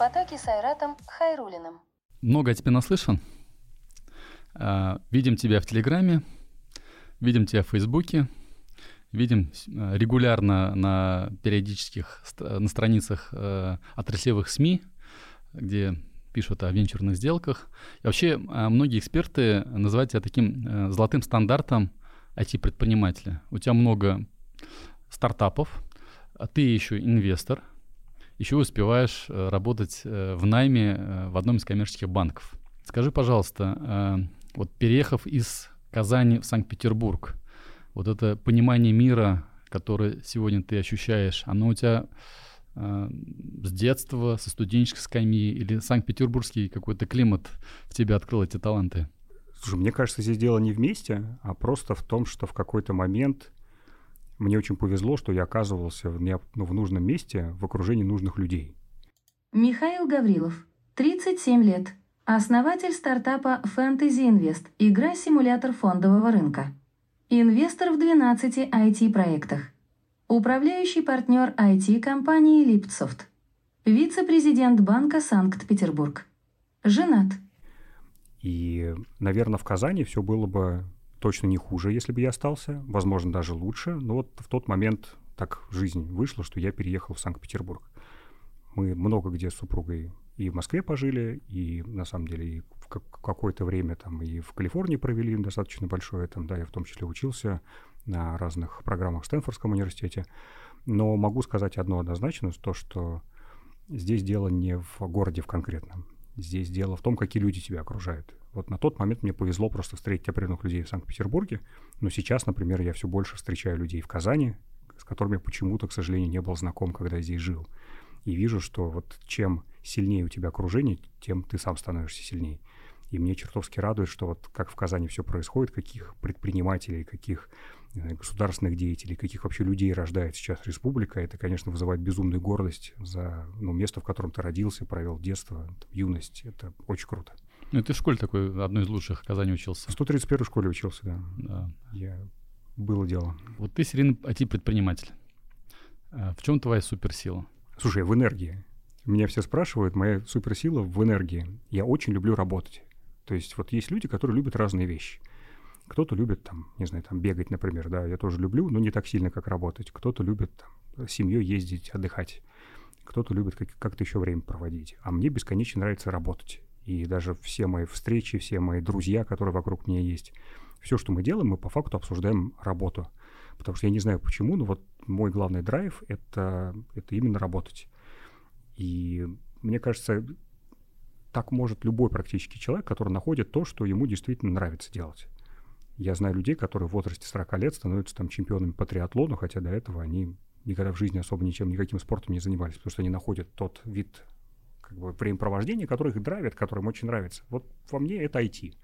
потоке с Айратом Хайрулиным. Много о тебе наслышан. А, видим тебя в Телеграме, видим тебя в Фейсбуке, видим а, регулярно на периодических на страницах э, отраслевых СМИ, где пишут о венчурных сделках. И вообще а, многие эксперты называют тебя таким золотым стандартом IT-предпринимателя. У тебя много стартапов, а ты еще инвестор, еще успеваешь э, работать э, в найме в одном из коммерческих банков. Скажи, пожалуйста, вот переехав из Казани в Санкт-Петербург, вот это понимание мира, которое сегодня ты ощущаешь, оно у тебя э, с детства, со студенческой скамьи, или Санкт-Петербургский какой-то климат в тебе открыл эти таланты? Слушай, мне кажется, здесь дело не вместе, а просто в том, что в какой-то момент мне очень повезло, что я оказывался в, ну, в нужном месте, в окружении нужных людей. Михаил Гаврилов, 37 лет, основатель стартапа Fantasy Invest, игра-симулятор фондового рынка. Инвестор в 12 IT-проектах. Управляющий партнер IT-компании Liptsoft. Вице-президент банка Санкт-Петербург. Женат. И, наверное, в Казани все было бы точно не хуже, если бы я остался. Возможно, даже лучше. Но вот в тот момент так жизнь вышла, что я переехал в Санкт-Петербург. Мы много где с супругой и в Москве пожили, и на самом деле и в какое-то время там и в Калифорнии провели достаточно большое, там, да, я в том числе учился на разных программах в Стэнфордском университете. Но могу сказать одно однозначно, то, что здесь дело не в городе в конкретном. Здесь дело в том, какие люди тебя окружают. Вот на тот момент мне повезло просто встретить определенных людей в Санкт-Петербурге, но сейчас, например, я все больше встречаю людей в Казани, с которыми почему-то, к сожалению, не был знаком, когда я здесь жил. И вижу, что вот чем сильнее у тебя окружение, тем ты сам становишься сильнее. И мне чертовски радует, что вот как в Казани все происходит, каких предпринимателей, каких государственных деятелей, каких вообще людей рождает сейчас республика, это, конечно, вызывает безумную гордость за ну, место, в котором ты родился, провел детство, юность. Это очень круто. Ну, ты в школе такой, одной из лучших в Казани учился. В 131 школе учился, да. да. Я... Было дело. Вот ты серийный IT-предприниматель. А в чем твоя суперсила? Слушай, в энергии. Меня все спрашивают, моя суперсила в энергии. Я очень люблю работать. То есть вот есть люди, которые любят разные вещи. Кто-то любит, там, не знаю, там бегать, например, да, я тоже люблю, но не так сильно, как работать. Кто-то любит там, с семьей ездить, отдыхать. Кто-то любит как- как-то еще время проводить. А мне бесконечно нравится работать. И даже все мои встречи, все мои друзья, которые вокруг меня есть, все, что мы делаем, мы по факту обсуждаем работу. Потому что я не знаю почему, но вот мой главный драйв это, это именно работать. И мне кажется, так может любой практически человек, который находит то, что ему действительно нравится делать. Я знаю людей, которые в возрасте 40 лет становятся там чемпионами по триатлону, хотя до этого они никогда в жизни особо ничем, никаким спортом не занимались, потому что они находят тот вид как бы, времяпровождения, который их драйвит, который им очень нравится. Вот во мне это IT.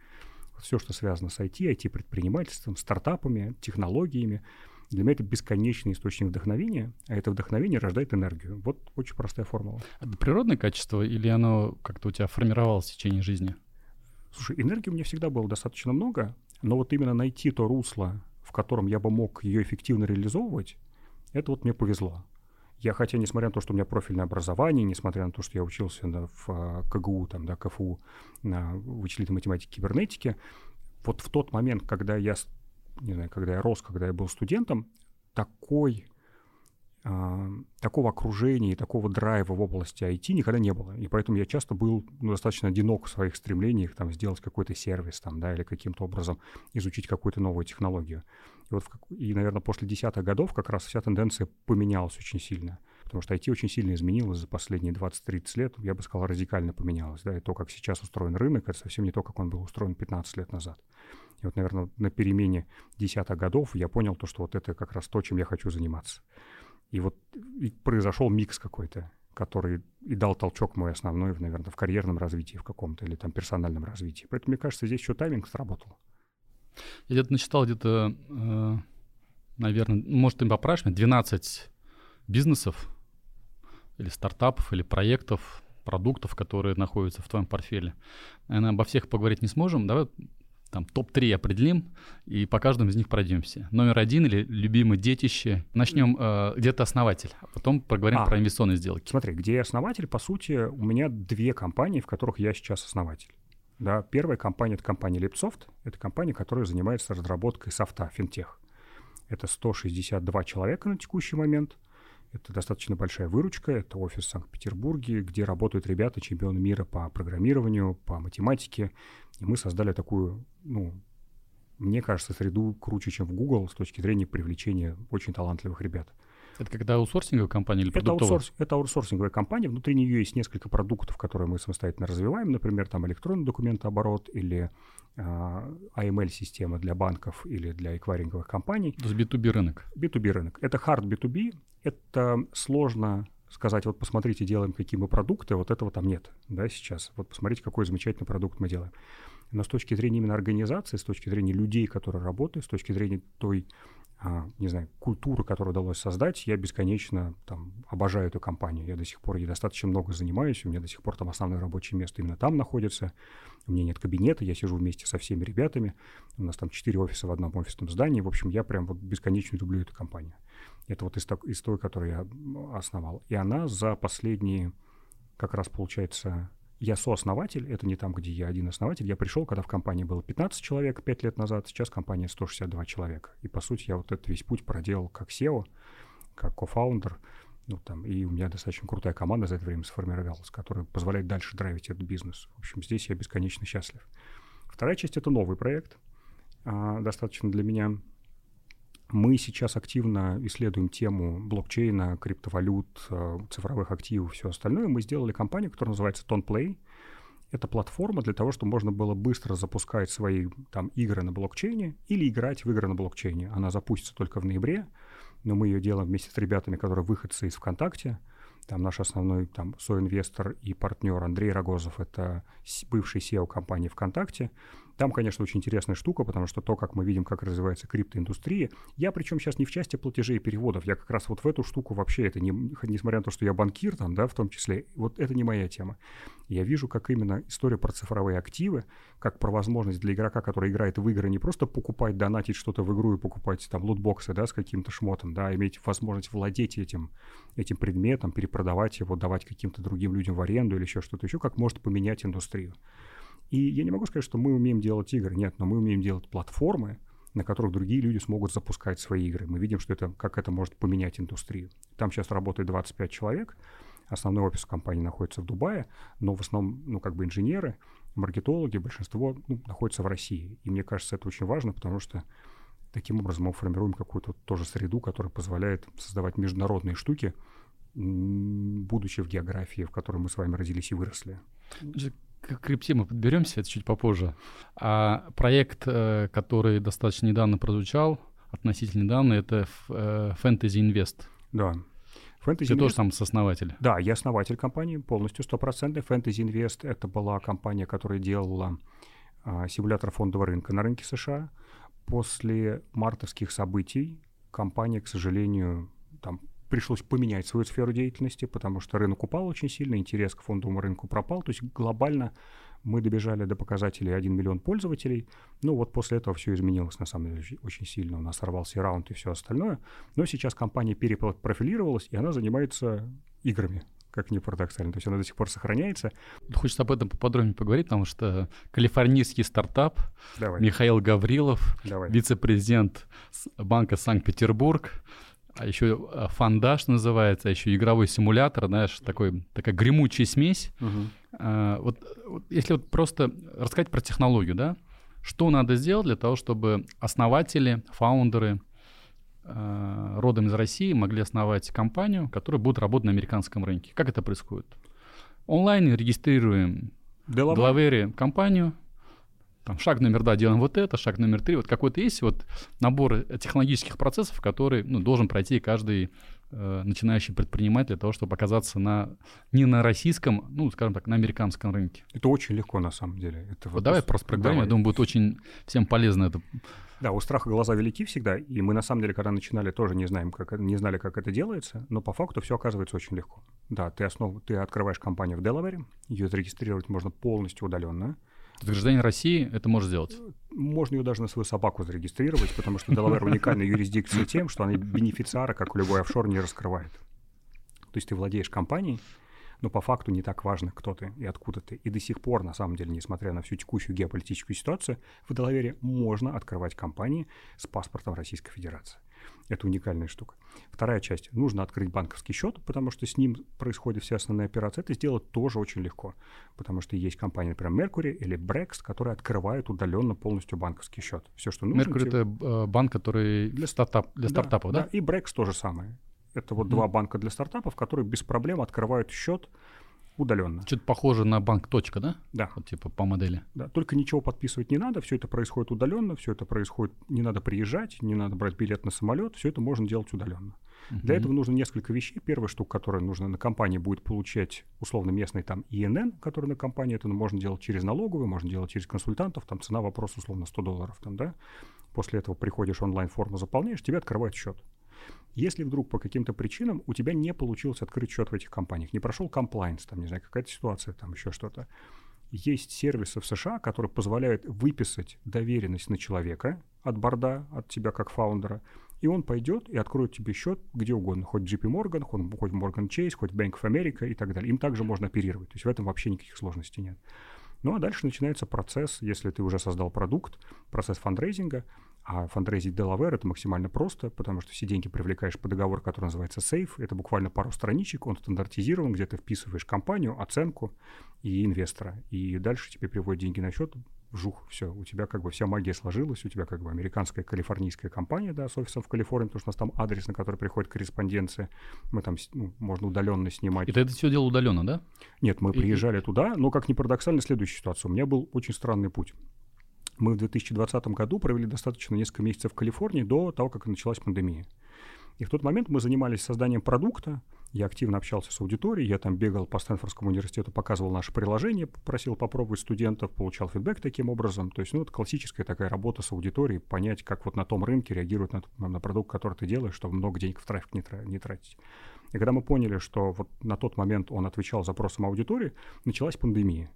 Все, что связано с IT, IT-предпринимательством, стартапами, технологиями — для меня это бесконечный источник вдохновения, а это вдохновение рождает энергию. Вот очень простая формула. Это природное качество или оно как-то у тебя формировалось в течение жизни? Слушай, энергии у меня всегда было достаточно много, но вот именно найти то русло, в котором я бы мог ее эффективно реализовывать, это вот мне повезло. Я, хотя, несмотря на то, что у меня профильное образование, несмотря на то, что я учился да, в а, КГУ, там, да, КФУ на вычислительной математике кибернетики, вот в тот момент, когда я не знаю, когда я рос, когда я был студентом, такой, э, такого окружения и такого драйва в области IT никогда не было. И поэтому я часто был ну, достаточно одинок в своих стремлениях там, сделать какой-то сервис там, да, или каким-то образом изучить какую-то новую технологию. И, вот и, наверное, после десятых годов как раз вся тенденция поменялась очень сильно. Потому что IT очень сильно изменилось за последние 20-30 лет. Я бы сказал, радикально поменялось. Да, и то, как сейчас устроен рынок, это совсем не то, как он был устроен 15 лет назад. И вот, наверное, на перемене десятых годов я понял то, что вот это как раз то, чем я хочу заниматься. И вот и произошел микс какой-то, который и дал толчок мой основной, наверное, в карьерном развитии в каком-то или там персональном развитии. Поэтому, мне кажется, здесь еще тайминг сработал. Я где-то начитал, где-то, э, наверное, может, ты поправишь меня, 12 бизнесов или стартапов, или проектов, продуктов, которые находятся в твоем портфеле. Наверное, обо всех поговорить не сможем. Давай там топ-3 определим и по каждому из них пройдемся. Номер один или любимое детище. Начнем э, где-то основатель, а потом поговорим а, про инвестиционные сделки. Смотри, где я основатель, по сути, у меня две компании, в которых я сейчас основатель. Да, первая компания — это компания Lipsoft. Это компания, которая занимается разработкой софта, финтех. Это 162 человека на текущий момент. Это достаточно большая выручка. Это офис в Санкт-Петербурге, где работают ребята, чемпионы мира по программированию, по математике. И мы создали такую, ну, мне кажется, среду круче, чем в Google с точки зрения привлечения очень талантливых ребят. Это когда аутсорсинговая компания или это аутсорс, это аутсорсинговая компания. Внутри нее есть несколько продуктов, которые мы самостоятельно развиваем. Например, там электронный документооборот или AML-система для банков или для эквайринговых компаний. То есть B2B рынок. B2B рынок. Это hard B2B. Это сложно сказать, вот посмотрите, делаем какие мы продукты, вот этого там нет, да, сейчас. Вот посмотрите, какой замечательный продукт мы делаем. Но с точки зрения именно организации, с точки зрения людей, которые работают, с точки зрения той а, не знаю, культуру, которую удалось создать, я бесконечно там обожаю эту компанию. Я до сих пор ей достаточно много занимаюсь, у меня до сих пор там основное рабочее место именно там находится. У меня нет кабинета, я сижу вместе со всеми ребятами. У нас там четыре офиса в одном офисном здании. В общем, я прям вот бесконечно люблю эту компанию. Это вот из, из той, которую я основал. И она за последние, как раз получается, я сооснователь, это не там, где я один основатель. Я пришел, когда в компании было 15 человек 5 лет назад, сейчас компания 162 человека. И, по сути, я вот этот весь путь проделал как SEO, как кофаундер. Ну, там, и у меня достаточно крутая команда за это время сформировалась, которая позволяет дальше драйвить этот бизнес. В общем, здесь я бесконечно счастлив. Вторая часть — это новый проект, а, достаточно для меня мы сейчас активно исследуем тему блокчейна, криптовалют, э, цифровых активов, все остальное. Мы сделали компанию, которая называется TonPlay. Это платформа для того, чтобы можно было быстро запускать свои там игры на блокчейне или играть в игры на блокчейне. Она запустится только в ноябре, но мы ее делаем вместе с ребятами, которые выходцы из ВКонтакте. Там наш основной там соинвестор и партнер Андрей Рогозов, это бывший SEO компании ВКонтакте. Там, конечно, очень интересная штука, потому что то, как мы видим, как развивается криптоиндустрия, я причем сейчас не в части платежей и переводов, я как раз вот в эту штуку вообще, это не, несмотря на то, что я банкир там, да, в том числе, вот это не моя тема. Я вижу, как именно история про цифровые активы, как про возможность для игрока, который играет в игры, не просто покупать, донатить что-то в игру и покупать там лутбоксы, да, с каким-то шмотом, да, а иметь возможность владеть этим, этим предметом, перепродавать его, давать каким-то другим людям в аренду или еще что-то еще, как может поменять индустрию. И я не могу сказать, что мы умеем делать игры. Нет, но мы умеем делать платформы, на которых другие люди смогут запускать свои игры. Мы видим, что это, как это может поменять индустрию. Там сейчас работает 25 человек. Основной офис компании находится в Дубае, но в основном, ну, как бы инженеры, маркетологи, большинство ну, находятся в России. И мне кажется, это очень важно, потому что таким образом мы формируем какую-то тоже среду, которая позволяет создавать международные штуки, будучи в географии, в которой мы с вами родились и выросли к крипте мы подберемся, это чуть попозже. А проект, э, который достаточно недавно прозвучал, относительно недавно, это э, Fantasy Invest. Да. Fantasy Ты Invest... тоже там сооснователь. Да, я основатель компании, полностью стопроцентный. Fantasy Invest — это была компания, которая делала а, симулятор фондового рынка на рынке США. После мартовских событий компания, к сожалению, там пришлось поменять свою сферу деятельности, потому что рынок упал очень сильно, интерес к фондовому рынку пропал. То есть глобально мы добежали до показателей 1 миллион пользователей. Ну вот после этого все изменилось на самом деле очень сильно. У нас сорвался и раунд и все остальное. Но сейчас компания перепрофилировалась, и она занимается играми как ни парадоксально. То есть она до сих пор сохраняется. Хочется об этом поподробнее поговорить, потому что калифорнийский стартап Давай. Михаил Гаврилов, вице-президент банка Санкт-Петербург, а еще э, фандаш называется, а еще игровой симулятор, знаешь, такой, такая гремучая смесь. Угу. А, вот, вот если вот просто рассказать про технологию, да, что надо сделать для того, чтобы основатели, фаундеры э, родом из России могли основать компанию, которая будет работать на американском рынке? Как это происходит? Онлайн регистрируем в Делавере компанию, там, шаг номер два делаем вот это, шаг номер три. Вот какой-то есть вот набор технологических процессов, который ну, должен пройти каждый э, начинающий предприниматель для того, чтобы оказаться на, не на российском, ну, скажем так, на американском рынке. Это очень легко на самом деле. Это вот давай просто проговорим, я думаю, будет очень всем полезно это. Да, у страха глаза велики всегда, и мы на самом деле, когда начинали, тоже не знаем, как не знали, как это делается, но по факту все оказывается очень легко. Да, ты основ, ты открываешь компанию в Делавере, ее зарегистрировать можно полностью удаленно, то гражданин России это может сделать? можно ее даже на свою собаку зарегистрировать, потому что Делавер уникальная юрисдикция тем, что она бенефициара, как любой офшор, не раскрывает. То есть ты владеешь компанией, но по факту не так важно, кто ты и откуда ты. И до сих пор, на самом деле, несмотря на всю текущую геополитическую ситуацию, в Делавере можно открывать компании с паспортом Российской Федерации. Это уникальная штука. Вторая часть. Нужно открыть банковский счет, потому что с ним происходят все основные операции. Это сделать тоже очень легко, потому что есть компания, например, Mercury или Brex, которые открывают удаленно полностью банковский счет. Все, что нужно. Mercury — это э, банк, который для, стартап, для да, стартапов, да? Да, и Brex то же самое. Это вот mm-hmm. два банка для стартапов, которые без проблем открывают счет удаленно. Что-то похоже на банк точка, да? Да. Вот типа по модели. Да, только ничего подписывать не надо, все это происходит удаленно, все это происходит, не надо приезжать, не надо брать билет на самолет, все это можно делать удаленно. Uh-huh. Для этого нужно несколько вещей. Первая штука, которая нужно на компании будет получать условно местный там ИНН, который на компании, это можно делать через налоговую, можно делать через консультантов, там цена вопроса условно 100 долларов, там, да. После этого приходишь онлайн-форму, заполняешь, тебе открывают счет. Если вдруг по каким-то причинам у тебя не получилось открыть счет в этих компаниях, не прошел комплайнс, там, не знаю, какая-то ситуация, там еще что-то, есть сервисы в США, которые позволяют выписать доверенность на человека от борда, от тебя как фаундера, и он пойдет и откроет тебе счет где угодно, хоть JP Morgan, хоть Morgan Chase, хоть Bank of America и так далее. Им также можно оперировать, то есть в этом вообще никаких сложностей нет. Ну а дальше начинается процесс, если ты уже создал продукт, процесс фандрейзинга – а фандрейзить Delaware это максимально просто, потому что все деньги привлекаешь по договору, который называется Safe. Это буквально пару страничек, он стандартизирован, где ты вписываешь компанию, оценку и инвестора. И дальше тебе приводят деньги на счет, вжух, все, у тебя как бы вся магия сложилась, у тебя как бы американская калифорнийская компания, да, с офисом в Калифорнии, потому что у нас там адрес, на который приходит корреспонденция, мы там, ну, можно удаленно снимать. И ты это все делал удаленно, да? Нет, мы и, приезжали туда, но, как ни парадоксально, следующая ситуация. У меня был очень странный путь. Мы в 2020 году провели достаточно несколько месяцев в Калифорнии до того, как началась пандемия. И в тот момент мы занимались созданием продукта. Я активно общался с аудиторией, я там бегал по Стэнфордскому университету, показывал наше приложение, просил попробовать студентов, получал фидбэк таким образом. То есть, ну, это классическая такая работа с аудиторией, понять, как вот на том рынке реагируют на, на продукт, который ты делаешь, чтобы много денег в трафик не, не тратить. И когда мы поняли, что вот на тот момент он отвечал запросам аудитории, началась пандемия.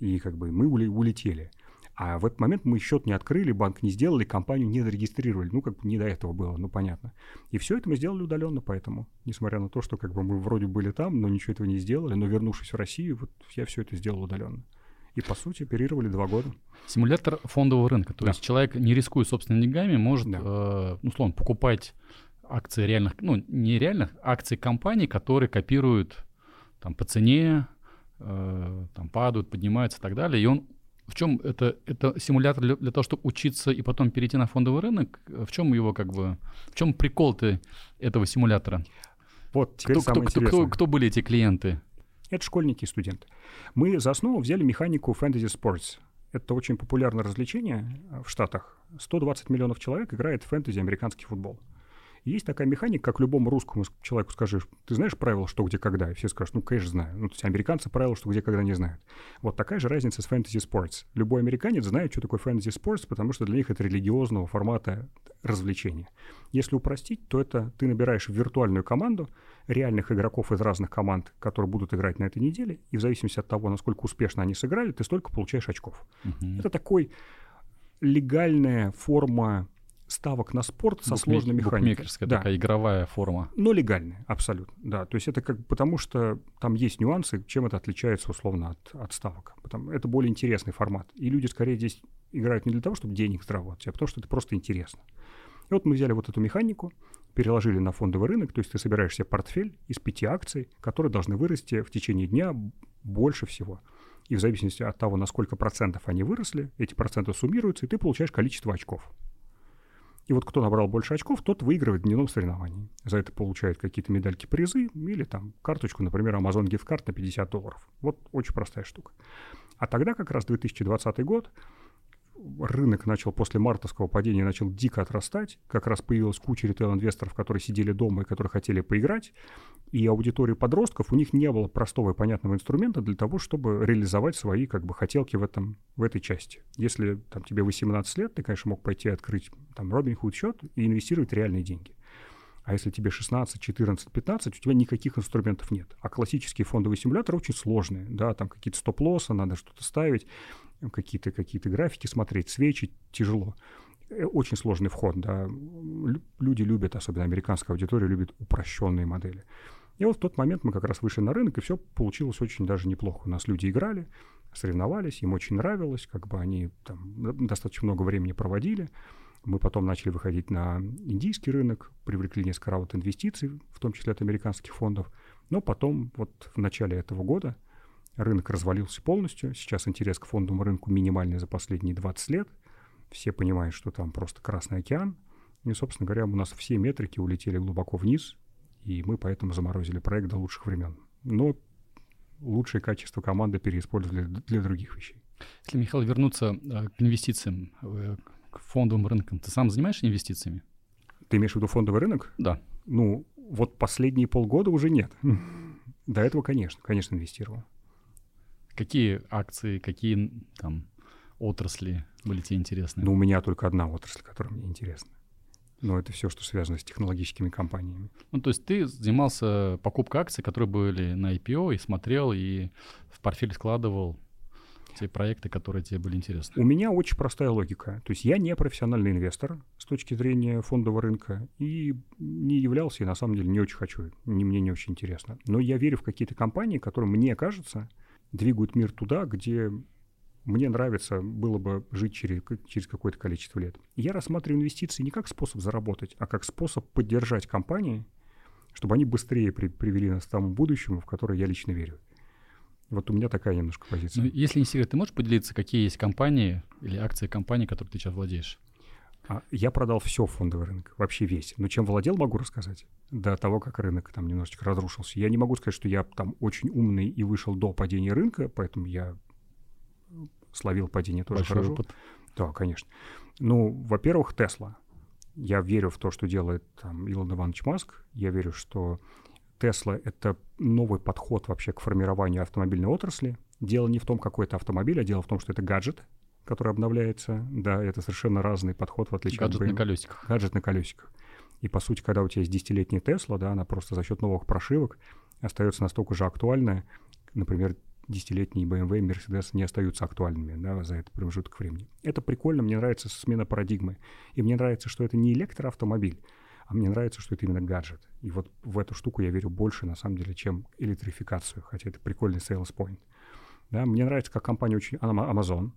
И как бы мы улетели. А в этот момент мы счет не открыли, банк не сделали, компанию не зарегистрировали. Ну, как бы не до этого было, ну, понятно. И все это мы сделали удаленно, поэтому, несмотря на то, что как бы мы вроде были там, но ничего этого не сделали, но вернувшись в Россию, вот я все это сделал удаленно. И, по сути, оперировали два года. Симулятор фондового рынка. То да. есть человек, не рискуя собственными деньгами, может, да. э, ну, условно, покупать акции реальных, ну, не реальных, акции компаний, которые копируют там по цене, э, там падают, поднимаются и так далее, и он в чем это, это симулятор для, для того, чтобы учиться и потом перейти на фондовый рынок? В чем его как бы, в чем прикол-то этого симулятора? Вот, теперь кто, кто, кто, кто, кто были эти клиенты? Это школьники и студенты. Мы за основу взяли механику Fantasy Sports. Это очень популярное развлечение в Штатах. 120 миллионов человек играет в фэнтези американский футбол. Есть такая механика, как любому русскому человеку скажешь, ты знаешь правила, что, где, когда? И все скажут, ну, конечно, знаю. Ну, то есть американцы правила, что, где, когда не знают. Вот такая же разница с фэнтези спортс. Любой американец знает, что такое фэнтези спортс, потому что для них это религиозного формата развлечения. Если упростить, то это ты набираешь виртуальную команду реальных игроков из разных команд, которые будут играть на этой неделе, и в зависимости от того, насколько успешно они сыграли, ты столько получаешь очков. Uh-huh. Это такой легальная форма ставок на спорт со Букмек... сложной механикой. Букмекерская да. такая игровая форма. Но легальная, абсолютно, да. То есть это как потому что там есть нюансы, чем это отличается условно от, от ставок. Потому, это более интересный формат. И люди скорее здесь играют не для того, чтобы денег заработать, а потому что это просто интересно. И вот мы взяли вот эту механику, переложили на фондовый рынок, то есть ты собираешь себе портфель из пяти акций, которые должны вырасти в течение дня больше всего. И в зависимости от того, на сколько процентов они выросли, эти проценты суммируются, и ты получаешь количество очков. И вот кто набрал больше очков, тот выигрывает в дневном соревновании. За это получает какие-то медальки, призы или там карточку, например, Amazon Gift Card на 50 долларов. Вот очень простая штука. А тогда как раз 2020 год, рынок начал после мартовского падения начал дико отрастать. Как раз появилась куча ритейл-инвесторов, которые сидели дома и которые хотели поиграть. И аудитории подростков, у них не было простого и понятного инструмента для того, чтобы реализовать свои как бы хотелки в, этом, в этой части. Если там, тебе 18 лет, ты, конечно, мог пойти открыть там Robinhood счет и инвестировать реальные деньги. А если тебе 16, 14, 15, у тебя никаких инструментов нет. А классические фондовые симуляторы очень сложные, да, там какие-то стоп-лоссы, надо что-то ставить, какие-то какие графики смотреть, свечи, тяжело. Э, очень сложный вход, да. Люди любят, особенно американская аудитория, любит упрощенные модели. И вот в тот момент мы как раз вышли на рынок, и все получилось очень даже неплохо. У нас люди играли, соревновались, им очень нравилось, как бы они там достаточно много времени проводили. Мы потом начали выходить на индийский рынок, привлекли несколько раунд инвестиций, в том числе от американских фондов. Но потом, вот в начале этого года, рынок развалился полностью. Сейчас интерес к фондовому рынку минимальный за последние 20 лет. Все понимают, что там просто Красный океан. И, собственно говоря, у нас все метрики улетели глубоко вниз, и мы поэтому заморозили проект до лучших времен. Но лучшие качества команды переиспользовали для других вещей. Если, Михаил, вернуться э, к инвестициям, э, к фондовым рынкам, ты сам занимаешься инвестициями? Ты имеешь в виду фондовый рынок? Да. Ну, вот последние полгода уже нет. До этого, конечно, конечно, инвестировал. Какие акции, какие там отрасли были тебе интересны? Ну, у меня только одна отрасль, которая мне интересна но это все, что связано с технологическими компаниями. Ну, то есть ты занимался покупкой акций, которые были на IPO, и смотрел, и в портфель складывал те проекты, которые тебе были интересны? У меня очень простая логика. То есть я не профессиональный инвестор с точки зрения фондового рынка и не являлся, и на самом деле не очень хочу, не, мне не очень интересно. Но я верю в какие-то компании, которые, мне кажется, двигают мир туда, где мне нравится было бы жить через, через какое-то количество лет. Я рассматриваю инвестиции не как способ заработать, а как способ поддержать компании, чтобы они быстрее при, привели нас к тому будущему, в которое я лично верю. Вот у меня такая немножко позиция. Ну, если не секрет, ты можешь поделиться, какие есть компании или акции компаний, которые ты сейчас владеешь? А, я продал все фондовый рынок, вообще весь. Но чем владел, могу рассказать. До того, как рынок там немножечко разрушился. Я не могу сказать, что я там очень умный и вышел до падения рынка, поэтому я словил падение тоже Большой хорошо. Опыт. Да, конечно. Ну, во-первых, Тесла. Я верю в то, что делает там Илон Иванович Маск. Я верю, что Тесла — это новый подход вообще к формированию автомобильной отрасли. Дело не в том, какой это автомобиль, а дело в том, что это гаджет, который обновляется. Да, это совершенно разный подход, в отличие гаджет от... Гаджет на колесиках. Гаджет на колесиках. И, по сути, когда у тебя есть десятилетняя Тесла, да, она просто за счет новых прошивок остается настолько же актуальная, например, десятилетние BMW и Mercedes не остаются актуальными да, за этот промежуток времени. Это прикольно, мне нравится смена парадигмы. И мне нравится, что это не электроавтомобиль, а мне нравится, что это именно гаджет. И вот в эту штуку я верю больше, на самом деле, чем электрификацию, хотя это прикольный sales point. Да, мне нравится, как компания очень... Amazon.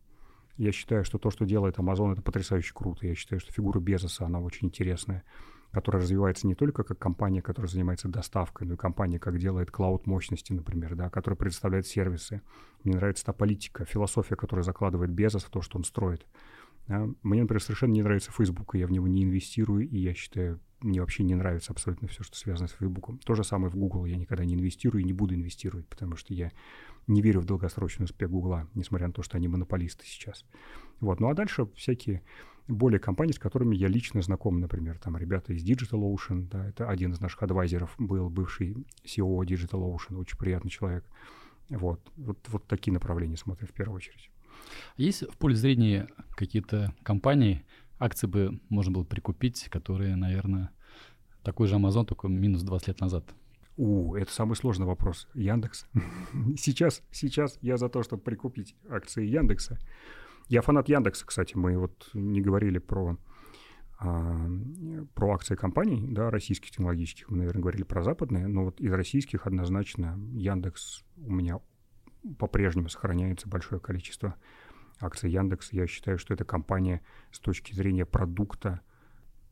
Я считаю, что то, что делает Amazon, это потрясающе круто. Я считаю, что фигура Безоса, она очень интересная которая развивается не только как компания, которая занимается доставкой, но и компания, как делает клауд мощности, например, да, которая предоставляет сервисы. Мне нравится та политика, философия, которая закладывает Безос в то, что он строит. Да. Мне, например, совершенно не нравится Facebook, и я в него не инвестирую, и я считаю, мне вообще не нравится абсолютно все, что связано с Facebook. То же самое в Google. Я никогда не инвестирую и не буду инвестировать, потому что я не верю в долгосрочный успех Google, несмотря на то, что они монополисты сейчас. Вот. Ну а дальше всякие более компании, с которыми я лично знаком, например, там ребята из DigitalOcean, да, это один из наших адвайзеров был, бывший CEO DigitalOcean, очень приятный человек. Вот, вот, вот такие направления смотрю в первую очередь. Есть в поле зрения какие-то компании, акции бы можно было прикупить, которые, наверное, такой же Amazon, только минус 20 лет назад? У, это самый сложный вопрос. Яндекс. сейчас, сейчас я за то, чтобы прикупить акции Яндекса. Я фанат Яндекса, кстати. Мы вот не говорили про, а, про акции компаний, да, российских технологических. Мы, наверное, говорили про западные, но вот из российских однозначно Яндекс у меня по-прежнему сохраняется большое количество акций Яндекс. Я считаю, что эта компания с точки зрения продукта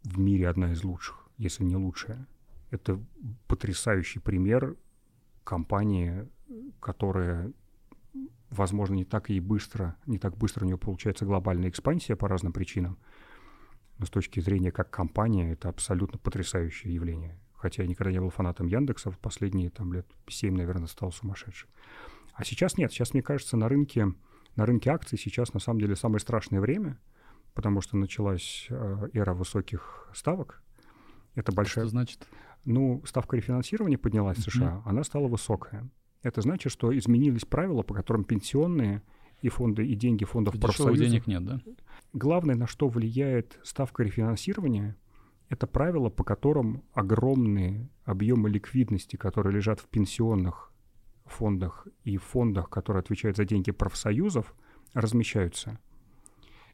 в мире одна из лучших, если не лучшая. Это потрясающий пример компании, которая возможно, не так и быстро, не так быстро у нее получается глобальная экспансия по разным причинам. Но с точки зрения как компания, это абсолютно потрясающее явление. Хотя я никогда не был фанатом Яндекса, в последние там, лет 7, наверное, стал сумасшедшим. А сейчас нет. Сейчас, мне кажется, на рынке, на рынке акций сейчас на самом деле самое страшное время, потому что началась э, эра высоких ставок. Это большая... Что значит? Ну, ставка рефинансирования поднялась в США, mm-hmm. она стала высокая. Это значит, что изменились правила, по которым пенсионные и фонды, и деньги фондов профсоюзов... денег нет, да? Главное, на что влияет ставка рефинансирования, Это правила, по которым огромные объемы ликвидности, которые лежат в пенсионных фондах и фондах, которые отвечают за деньги профсоюзов, размещаются.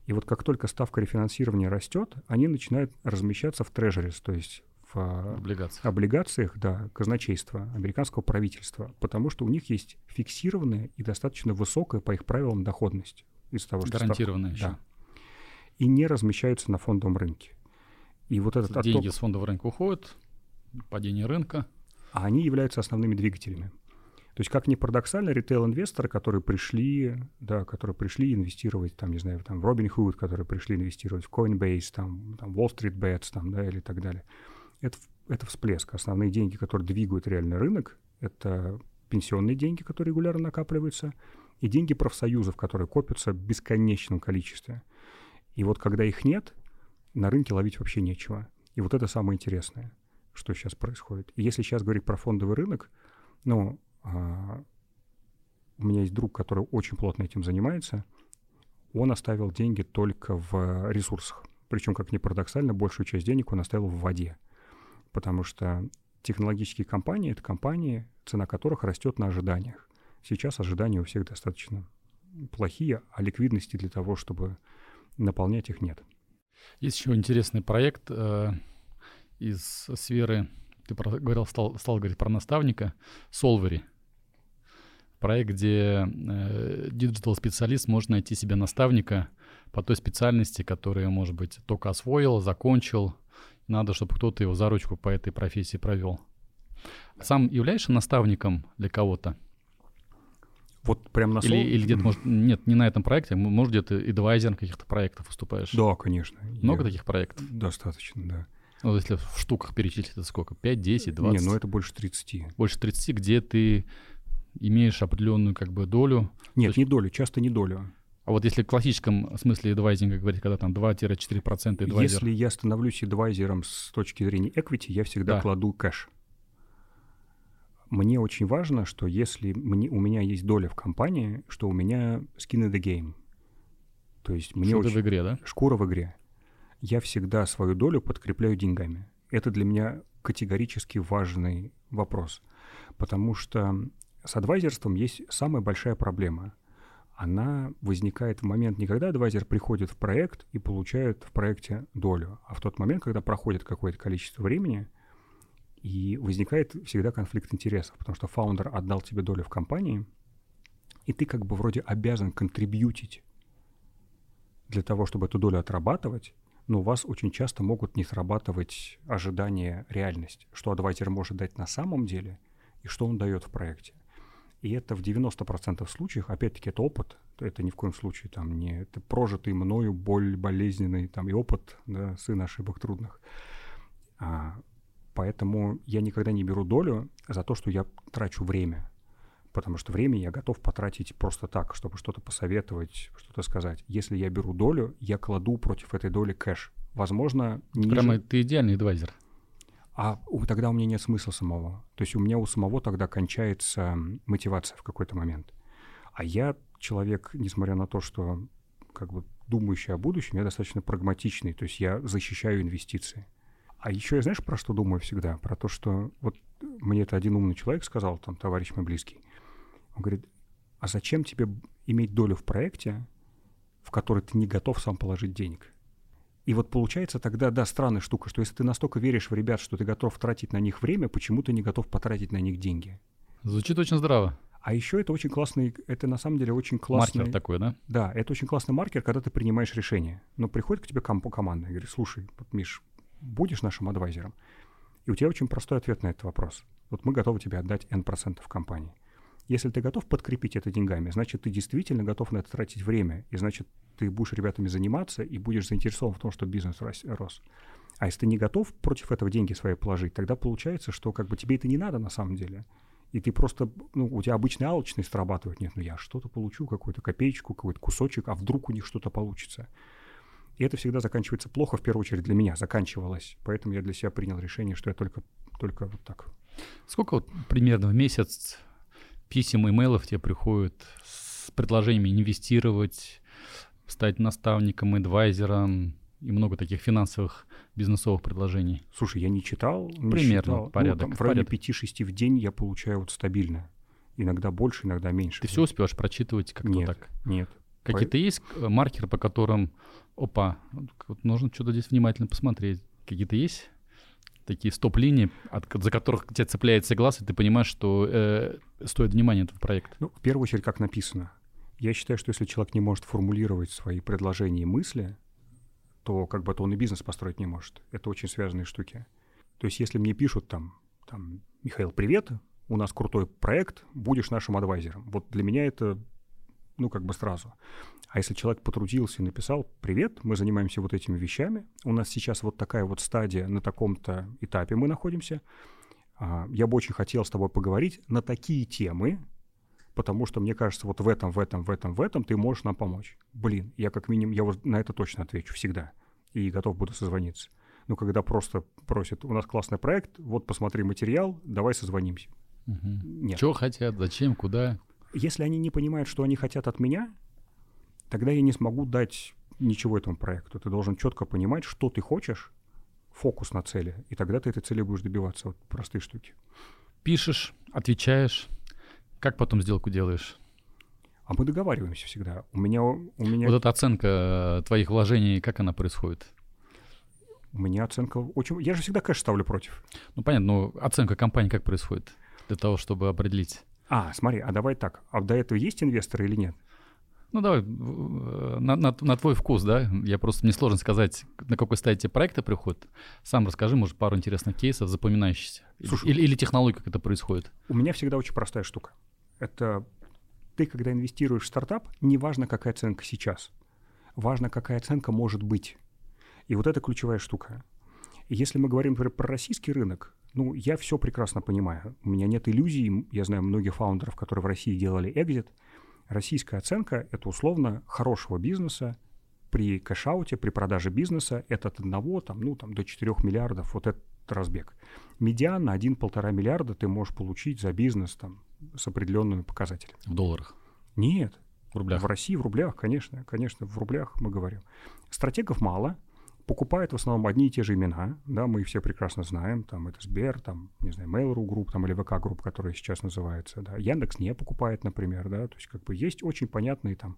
И вот как только ставка рефинансирования растет, они начинают размещаться в трежерис, то есть в облигациях. облигациях, да, казначейства, американского правительства, потому что у них есть фиксированная и достаточно высокая по их правилам доходность из того, что гарантированная ставка, еще. Да. И не размещаются на фондовом рынке. И вот этот деньги отток... с фондового рынка уходят, падение рынка. А они являются основными двигателями. То есть, как ни парадоксально, ритейл-инвесторы, которые пришли, да, которые пришли инвестировать, там, не знаю, там, в Robinhood, которые пришли инвестировать в Coinbase, там, там Wall Street Bets, там, да, или так далее, это, это всплеск. Основные деньги, которые двигают реальный рынок, это пенсионные деньги, которые регулярно накапливаются, и деньги профсоюзов, которые копятся в бесконечном количестве. И вот когда их нет, на рынке ловить вообще нечего. И вот это самое интересное, что сейчас происходит. И если сейчас говорить про фондовый рынок, ну, у меня есть друг, который очень плотно этим занимается. Он оставил деньги только в ресурсах. Причем, как ни парадоксально, большую часть денег он оставил в воде. Потому что технологические компании — это компании, цена которых растет на ожиданиях. Сейчас ожидания у всех достаточно плохие, а ликвидности для того, чтобы наполнять их нет. Есть еще интересный проект э, из сферы, ты про, говорил, стал, стал говорить про наставника, Solvery. Проект, где э, digital-специалист может найти себе наставника по той специальности, которую, может быть, только освоил, закончил. Надо, чтобы кто-то его за ручку по этой профессии провел. Сам являешься наставником для кого-то? Вот прям на Или, или где-то, может, нет, не на этом проекте, может, где-то адвайзером каких-то проектов выступаешь? Да, конечно. Много Я... таких проектов? Достаточно, да. Ну, если в штуках перечислить, это сколько? 5, 10, 20? Не, ну это больше 30. Больше 30, где ты имеешь определенную как бы долю? Нет, есть... не долю, часто не долю. А вот если в классическом смысле адвайзинга говорить, когда там 2-4% адвайзер... Если я становлюсь адвайзером с точки зрения equity, я всегда да. кладу кэш мне очень важно, что если мне, у меня есть доля в компании, что у меня skin in the game. То есть мне Шкура очень... в игре, да? Шкура в игре. Я всегда свою долю подкрепляю деньгами. Это для меня категорически важный вопрос. Потому что с адвайзерством есть самая большая проблема. Она возникает в момент не когда адвайзер приходит в проект и получает в проекте долю, а в тот момент, когда проходит какое-то количество времени – и возникает всегда конфликт интересов, потому что фаундер отдал тебе долю в компании, и ты как бы вроде обязан контрибьютить для того, чтобы эту долю отрабатывать, но у вас очень часто могут не срабатывать ожидания реальность, что адвайзер может дать на самом деле и что он дает в проекте. И это в 90% случаев, опять-таки, это опыт, это ни в коем случае там не это прожитый мною боль болезненный там и опыт да, сын ошибок трудных. А, Поэтому я никогда не беру долю за то, что я трачу время. Потому что время я готов потратить просто так, чтобы что-то посоветовать, что-то сказать. Если я беру долю, я кладу против этой доли кэш. Возможно, ниже... Прямо ты идеальный адвайзер. А тогда у меня нет смысла самого. То есть у меня у самого тогда кончается мотивация в какой-то момент. А я человек, несмотря на то, что как бы думающий о будущем, я достаточно прагматичный. То есть я защищаю инвестиции. А еще я знаешь, про что думаю всегда? Про то, что вот мне это один умный человек сказал, там, товарищ мой близкий. Он говорит, а зачем тебе иметь долю в проекте, в который ты не готов сам положить денег? И вот получается тогда, да, странная штука, что если ты настолько веришь в ребят, что ты готов тратить на них время, почему ты не готов потратить на них деньги? Звучит очень здраво. А еще это очень классный, это на самом деле очень классный... Маркер такой, да? Да, это очень классный маркер, когда ты принимаешь решение. Но приходит к тебе комп команда и говорит, слушай, вот, Миш, будешь нашим адвайзером? И у тебя очень простой ответ на этот вопрос. Вот мы готовы тебе отдать N% компании. Если ты готов подкрепить это деньгами, значит, ты действительно готов на это тратить время, и значит, ты будешь ребятами заниматься и будешь заинтересован в том, что бизнес рос. А если ты не готов против этого деньги свои положить, тогда получается, что как бы тебе это не надо на самом деле. И ты просто, ну, у тебя обычная алчность срабатывает. Нет, ну я что-то получу, какую-то копеечку, какой-то кусочек, а вдруг у них что-то получится. И это всегда заканчивается плохо, в первую очередь для меня заканчивалось. Поэтому я для себя принял решение, что я только, только вот так. Сколько вот примерно в месяц писем, имейлов тебе приходят с предложениями инвестировать, стать наставником, адвайзером, и много таких финансовых бизнесовых предложений. Слушай, я не читал. Не Примерно читал. порядок. Ну, там в районе порядок. 5-6 в день я получаю вот стабильно. Иногда больше, иногда меньше. Ты все успеваешь прочитывать как-то Нет. так? Нет. Какие-то есть э, маркеры, по которым, опа, нужно что-то здесь внимательно посмотреть. Какие-то есть такие стоп-линии, от, за которых тебя цепляется глаз, и ты понимаешь, что э, стоит внимания этого проекта. Ну, в первую очередь, как написано. Я считаю, что если человек не может формулировать свои предложения и мысли, то как бы то он и бизнес построить не может. Это очень связанные штуки. То есть если мне пишут там, там Михаил, привет, у нас крутой проект, будешь нашим адвайзером. Вот для меня это, ну, как бы сразу. А если человек потрудился и написал, привет, мы занимаемся вот этими вещами, у нас сейчас вот такая вот стадия, на таком-то этапе мы находимся, а, я бы очень хотел с тобой поговорить на такие темы, потому что мне кажется, вот в этом, в этом, в этом, в этом ты можешь нам помочь. Блин, я как минимум, я вот на это точно отвечу всегда и готов буду созвониться. Ну, когда просто просят, у нас классный проект, вот посмотри материал, давай созвонимся. Нет. Чего хотят, зачем, куда? Если они не понимают, что они хотят от меня, тогда я не смогу дать ничего этому проекту. Ты должен четко понимать, что ты хочешь, фокус на цели, и тогда ты этой цели будешь добиваться. Вот простые штуки. Пишешь, отвечаешь. Как потом сделку делаешь? А мы договариваемся всегда. У меня, у меня, Вот эта оценка э, твоих вложений, как она происходит? у меня оценка очень... Я же всегда кэш ставлю против. Ну, понятно, но оценка компании как происходит? Для того, чтобы определить. А, смотри, а давай так. А до этого есть инвесторы или нет? Ну, давай, э, на, на- на твой вкус, да? Я просто, мне сложно сказать, на какой стадии тебе проекты приходят. Сам расскажи, может, пару интересных кейсов, запоминающихся. Или- Слушай, или, или технологию, как это происходит. У меня всегда очень простая штука. Это ты, когда инвестируешь в стартап, не важно, какая оценка сейчас. Важно, какая оценка может быть. И вот это ключевая штука. Если мы говорим например, про российский рынок, ну, я все прекрасно понимаю. У меня нет иллюзий. Я знаю многих фаундеров, которые в России делали экзит. Российская оценка — это условно хорошего бизнеса при кэшауте, при продаже бизнеса. Это от одного там, ну, там, до 4 миллиардов. Вот этот разбег. Медиан на 1-1,5 миллиарда ты можешь получить за бизнес там, с определенными показателями. В долларах, Нет. в рублях. В России в рублях, конечно. Конечно, в рублях мы говорим. Стратегов мало. Покупают в основном одни и те же имена. Да, мы их все прекрасно знаем. Там это Сбер, там, не знаю, Mail.ru Group, там, или ВК Group, который сейчас называется. Да. Яндекс не покупает, например, да. То есть как бы есть очень понятные там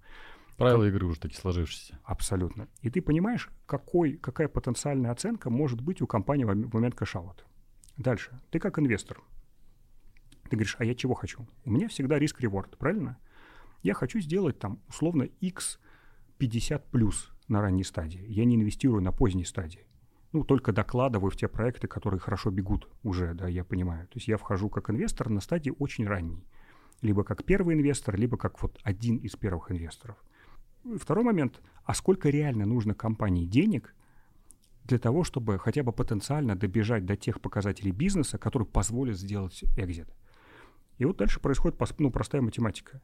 Правила игры уже такие сложившиеся. Абсолютно. И ты понимаешь, какой, какая потенциальная оценка может быть у компании в момент кэшаута. Дальше. Ты как инвестор. Ты говоришь, а я чего хочу? У меня всегда риск-реворд, правильно? Я хочу сделать там условно x 50 плюс на ранней стадии. Я не инвестирую на поздней стадии. Ну, только докладываю в те проекты, которые хорошо бегут уже, да, я понимаю. То есть я вхожу как инвестор на стадии очень ранней. Либо как первый инвестор, либо как вот один из первых инвесторов. Второй момент. А сколько реально нужно компании денег для того, чтобы хотя бы потенциально добежать до тех показателей бизнеса, которые позволят сделать экзит? И вот дальше происходит ну, простая математика.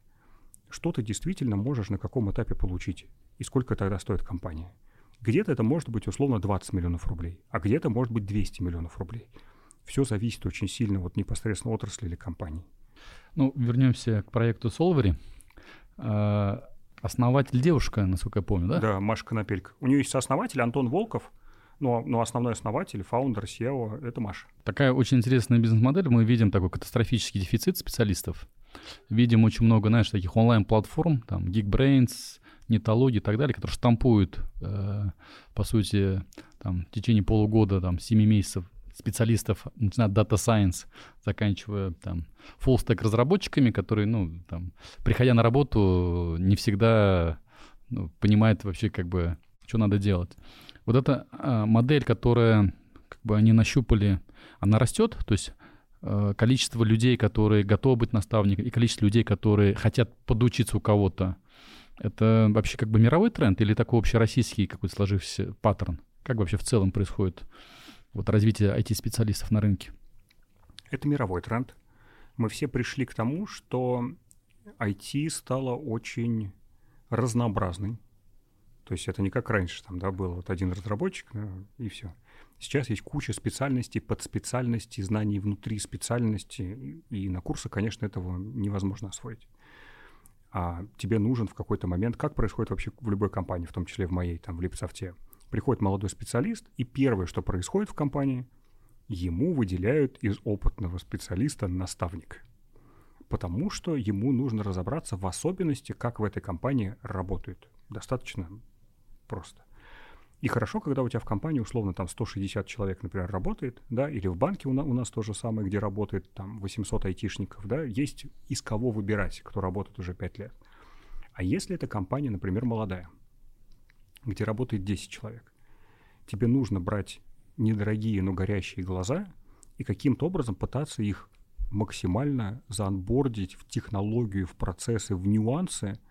Что ты действительно можешь на каком этапе получить? И сколько тогда стоит компания? Где-то это может быть условно 20 миллионов рублей, а где-то может быть 200 миллионов рублей. Все зависит очень сильно от непосредственно отрасли или компании. Ну, вернемся к проекту Solvery. А, Основатель девушка, насколько я помню, да? Да, Маша Конопелька. У нее есть сооснователь Антон Волков, но, но основной основатель, фаундер, SEO — это Маша. Такая очень интересная бизнес-модель. Мы видим такой катастрофический дефицит специалистов. Видим очень много, знаешь, таких онлайн-платформ, там, Geekbrains, Нетологи и так далее, которые штампуют, э, по сути, там, в течение полугода, там, 7 месяцев специалистов, начиная от Data Science, заканчивая там full stack разработчиками, которые, ну, там, приходя на работу, не всегда ну, понимают вообще, как бы, что надо делать. Вот эта а, модель, которая, как бы, они нащупали, она растет, то есть э, количество людей, которые готовы быть наставниками, и количество людей, которые хотят подучиться у кого-то, это вообще как бы мировой тренд или такой общероссийский какой-то сложившийся паттерн? Как вообще в целом происходит вот развитие IT-специалистов на рынке? Это мировой тренд. Мы все пришли к тому, что IT стало очень разнообразной. То есть это не как раньше, там, да, был вот один разработчик, да, и все. Сейчас есть куча специальностей, подспециальностей, знаний внутри специальности, и, и на курсах, конечно, этого невозможно освоить. А тебе нужен в какой-то момент, как происходит вообще в любой компании, в том числе в моей, там, в Липсофте, Приходит молодой специалист, и первое, что происходит в компании, ему выделяют из опытного специалиста наставник. Потому что ему нужно разобраться в особенности, как в этой компании работают. Достаточно просто. И хорошо, когда у тебя в компании условно там 160 человек, например, работает, да, или в банке у, на, у нас то же самое, где работает там 800 айтишников, да, есть из кого выбирать, кто работает уже 5 лет. А если эта компания, например, молодая, где работает 10 человек, тебе нужно брать недорогие, но горящие глаза и каким-то образом пытаться их максимально заанбордить в технологию, в процессы, в нюансы –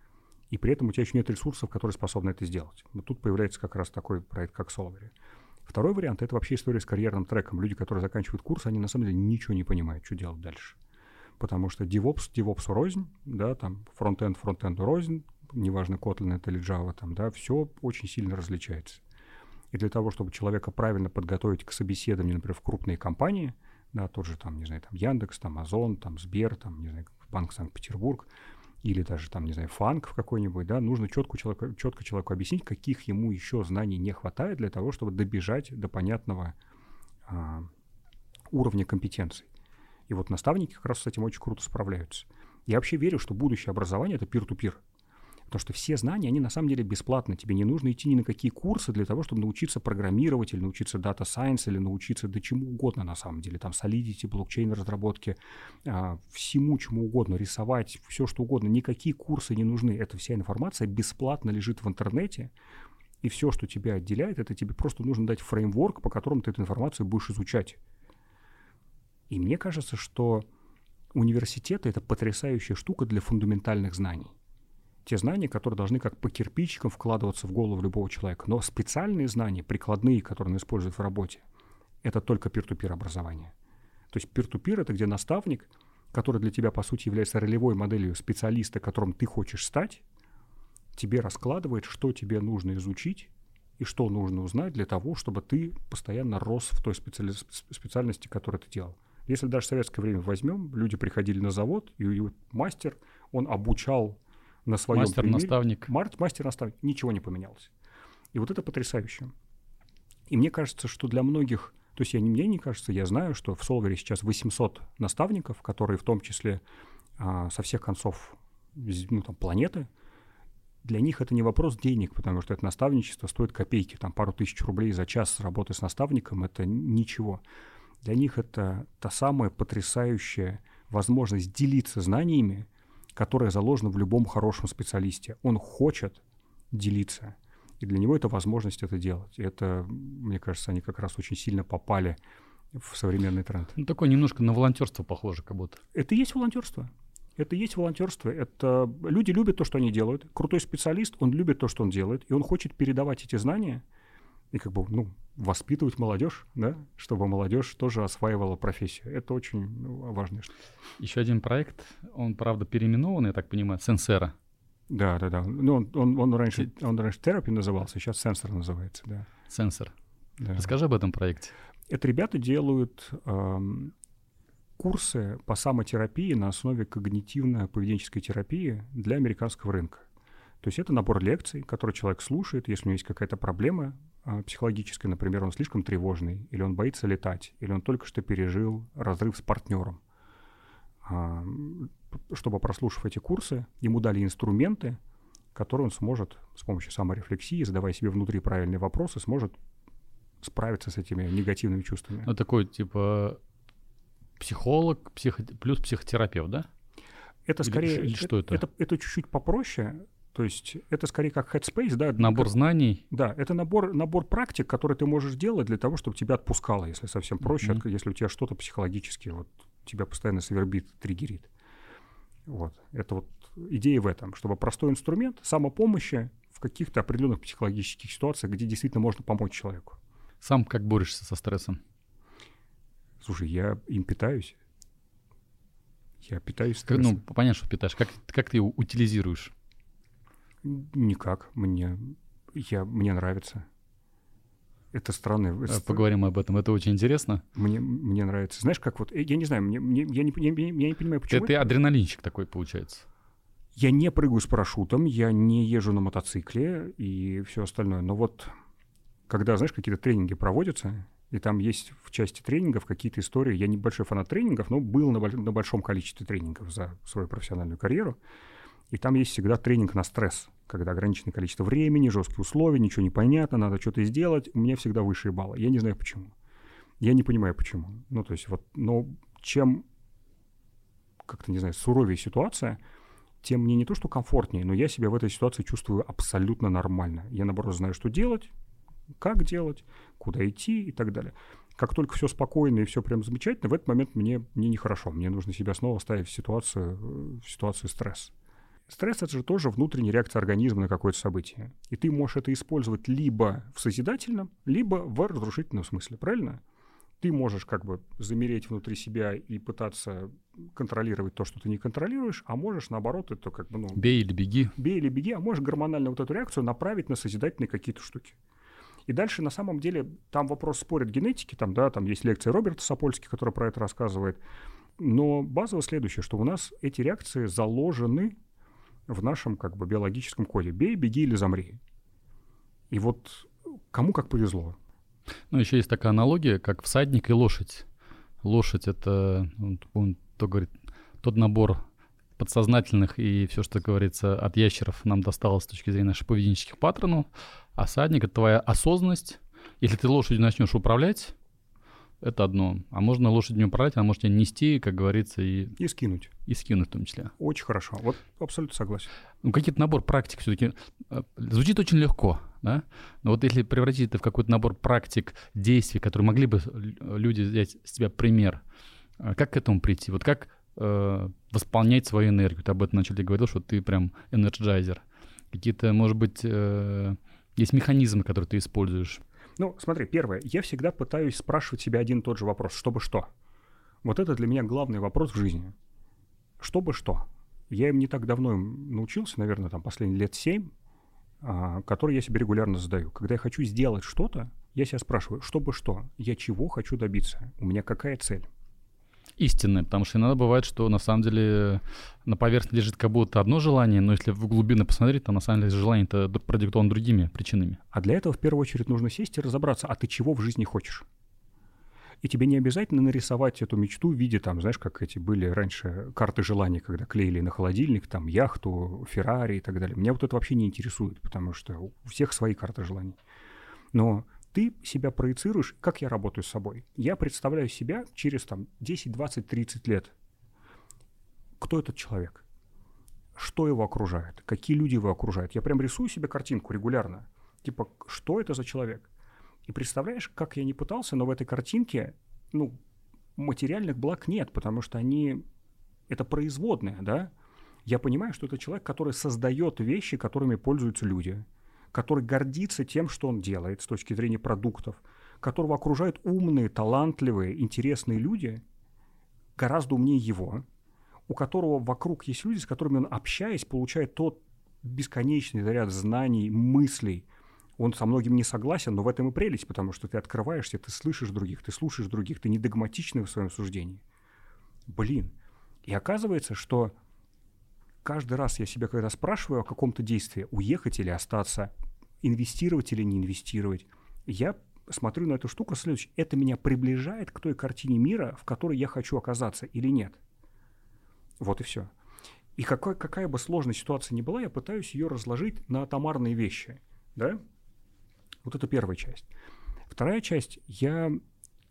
и при этом у тебя еще нет ресурсов, которые способны это сделать. Вот тут появляется как раз такой проект, как Solvery. Второй вариант — это вообще история с карьерным треком. Люди, которые заканчивают курс, они на самом деле ничего не понимают, что делать дальше. Потому что DevOps, DevOps рознь, да, там фронтенд, фронтенду рознь, неважно, Kotlin это или Java, там, да, все очень сильно различается. И для того, чтобы человека правильно подготовить к собеседованию, например, в крупные компании, да, тот же там, не знаю, там Яндекс, там Озон, там Сбер, там, не знаю, Банк Санкт-Петербург, или даже там, не знаю, фанк в какой-нибудь, да, нужно четко человеку, четко человеку объяснить, каких ему еще знаний не хватает для того, чтобы добежать до понятного а, уровня компетенций. И вот наставники как раз с этим очень круто справляются. Я вообще верю, что будущее образование — это пир-ту-пир. -пир. Потому что все знания, они на самом деле бесплатны. Тебе не нужно идти ни на какие курсы для того, чтобы научиться программировать или научиться дата сайенс или научиться да чему угодно на самом деле. Там solidity, блокчейн разработки, а, всему чему угодно, рисовать, все что угодно. Никакие курсы не нужны. Эта вся информация бесплатно лежит в интернете. И все, что тебя отделяет, это тебе просто нужно дать фреймворк, по которому ты эту информацию будешь изучать. И мне кажется, что университеты — это потрясающая штука для фундаментальных знаний те знания, которые должны как по кирпичикам вкладываться в голову любого человека. Но специальные знания, прикладные, которые он использует в работе, это только пир-ту-пир образование. То есть пир-ту-пир — это где наставник, который для тебя, по сути, является ролевой моделью специалиста, которым ты хочешь стать, тебе раскладывает, что тебе нужно изучить и что нужно узнать для того, чтобы ты постоянно рос в той специали... специальности, которую ты делал. Если даже в советское время возьмем, люди приходили на завод, и, мастер, он обучал на своем Мастер, примере. наставник. Март, мастер, наставник. Ничего не поменялось. И вот это потрясающе. И мне кажется, что для многих, то есть я, мне не кажется, я знаю, что в Солвере сейчас 800 наставников, которые в том числе а, со всех концов ну, там, планеты, для них это не вопрос денег, потому что это наставничество стоит копейки, там пару тысяч рублей за час работы с наставником, это ничего. Для них это та самая потрясающая возможность делиться знаниями, которая заложена в любом хорошем специалисте. Он хочет делиться. И для него это возможность это делать. И это, мне кажется, они как раз очень сильно попали в современный тренд. Ну, такое немножко на волонтерство похоже, как будто. Это и есть волонтерство. Это и есть волонтерство. Это люди любят то, что они делают. Крутой специалист, он любит то, что он делает, и он хочет передавать эти знания и как бы, ну, воспитывать молодежь, да, чтобы молодежь тоже осваивала профессию. Это очень ну, важно. Еще один проект, он, правда, переименован, я так понимаю, Сенсера. Да, да, да. Ну, он, он, он раньше, он раньше терапи назывался, сейчас сенсор называется, да. Сенсор. Да. Расскажи об этом проекте. Это ребята делают эм, курсы по самотерапии на основе когнитивно-поведенческой терапии для американского рынка. То есть это набор лекций, которые человек слушает, если у него есть какая-то проблема а, психологическая, например, он слишком тревожный, или он боится летать, или он только что пережил разрыв с партнером. А, чтобы прослушав эти курсы, ему дали инструменты, которые он сможет с помощью саморефлексии, задавая себе внутри правильные вопросы, сможет справиться с этими негативными чувствами. Ну, такой, типа, психолог психо... плюс психотерапевт, да? Это скорее... Или, что это? Это, это чуть-чуть попроще. То есть это скорее как headspace, да? Набор как, знаний. Да, это набор, набор практик, которые ты можешь делать для того, чтобы тебя отпускало, если совсем проще, mm-hmm. если у тебя что-то психологически вот тебя постоянно свербит, триггерит. Вот. Это вот идея в этом, чтобы простой инструмент самопомощи в каких-то определенных психологических ситуациях, где действительно можно помочь человеку. Сам как борешься со стрессом? Слушай, я им питаюсь. Я питаюсь ну, стрессом. Ну, понятно, что питаешь. Как, как ты его утилизируешь? Никак. Мне, я, мне нравится. Это странно. А, поговорим об этом. Это очень интересно. Мне, мне нравится. Знаешь, как вот, я не знаю, мне, мне, я, не, я, я не понимаю, почему. Это, это адреналинчик такой получается. Я не прыгаю с парашютом, я не езжу на мотоцикле и все остальное. Но вот когда, знаешь, какие-то тренинги проводятся, и там есть в части тренингов какие-то истории. Я небольшой фанат тренингов, но был на, на большом количестве тренингов за свою профессиональную карьеру. И там есть всегда тренинг на стресс, когда ограниченное количество времени, жесткие условия, ничего не понятно, надо что-то сделать. У меня всегда высшие баллы. Я не знаю почему. Я не понимаю почему. Ну, то есть вот, но чем как-то, не знаю, суровее ситуация, тем мне не то, что комфортнее, но я себя в этой ситуации чувствую абсолютно нормально. Я, наоборот, знаю, что делать, как делать, куда идти и так далее. Как только все спокойно и все прям замечательно, в этот момент мне, мне нехорошо. Мне нужно себя снова ставить в ситуацию, в ситуацию стресс. Стресс — это же тоже внутренняя реакция организма на какое-то событие. И ты можешь это использовать либо в созидательном, либо в разрушительном смысле, правильно? Ты можешь как бы замереть внутри себя и пытаться контролировать то, что ты не контролируешь, а можешь, наоборот, это как бы, ну... Бей или беги. Бей или беги, а можешь гормонально вот эту реакцию направить на созидательные какие-то штуки. И дальше, на самом деле, там вопрос спорит генетики, там, да, там есть лекция Роберта Сапольски, который про это рассказывает. Но базово следующее, что у нас эти реакции заложены в нашем как бы биологическом коде. Бей, беги или замри. И вот кому как повезло. Ну, еще есть такая аналогия, как всадник и лошадь. Лошадь — это, он, то говорит, тот набор подсознательных и все, что говорится от ящеров, нам досталось с точки зрения наших поведенческих паттернов. Осадник — это твоя осознанность. Если ты лошадью начнешь управлять, это одно. А можно лошадь не управлять, она может тебя нести, как говорится, и... И скинуть. И скинуть в том числе. Очень хорошо. Вот абсолютно согласен. Ну, какие-то набор практик все-таки э, звучит очень легко, да? Но вот если превратить это в какой-то набор практик, действий, которые могли бы люди взять с тебя пример, э, как к этому прийти? Вот как э, восполнять свою энергию? Ты об этом начали говорил, что ты прям энерджайзер. Какие-то, может быть, э, есть механизмы, которые ты используешь. Ну, смотри, первое, я всегда пытаюсь спрашивать себя один и тот же вопрос, чтобы что. Вот это для меня главный вопрос в жизни. Чтобы что? Я им не так давно научился, наверное, там последние лет семь, а, который я себе регулярно задаю. Когда я хочу сделать что-то, я себя спрашиваю, чтобы что? Я чего хочу добиться? У меня какая цель? Истинное, потому что иногда бывает, что на самом деле на поверхности лежит как будто одно желание, но если в глубины посмотреть, то на самом деле желание-то продиктовано другими причинами. А для этого в первую очередь нужно сесть и разобраться, а ты чего в жизни хочешь? И тебе не обязательно нарисовать эту мечту в виде, там, знаешь, как эти были раньше карты желаний, когда клеили на холодильник, там, яхту, Феррари и так далее. Меня вот это вообще не интересует, потому что у всех свои карты желаний. Но ты себя проецируешь, как я работаю с собой. Я представляю себя через там 10, 20, 30 лет. Кто этот человек? Что его окружает? Какие люди его окружают? Я прям рисую себе картинку регулярно. Типа, что это за человек? И представляешь, как я не пытался, но в этой картинке, ну, материальных благ нет, потому что они... Это производные, да? Я понимаю, что это человек, который создает вещи, которыми пользуются люди – который гордится тем, что он делает с точки зрения продуктов, которого окружают умные, талантливые, интересные люди, гораздо умнее его, у которого вокруг есть люди, с которыми он, общаясь, получает тот бесконечный заряд знаний, мыслей. Он со многим не согласен, но в этом и прелесть, потому что ты открываешься, ты слышишь других, ты слушаешь других, ты не догматичный в своем суждении. Блин. И оказывается, что каждый раз я себя когда спрашиваю о каком-то действии, уехать или остаться, инвестировать или не инвестировать, я смотрю на эту штуку следующее. Это меня приближает к той картине мира, в которой я хочу оказаться или нет. Вот и все. И какой, какая бы сложная ситуация ни была, я пытаюсь ее разложить на атомарные вещи. Да? Вот это первая часть. Вторая часть, я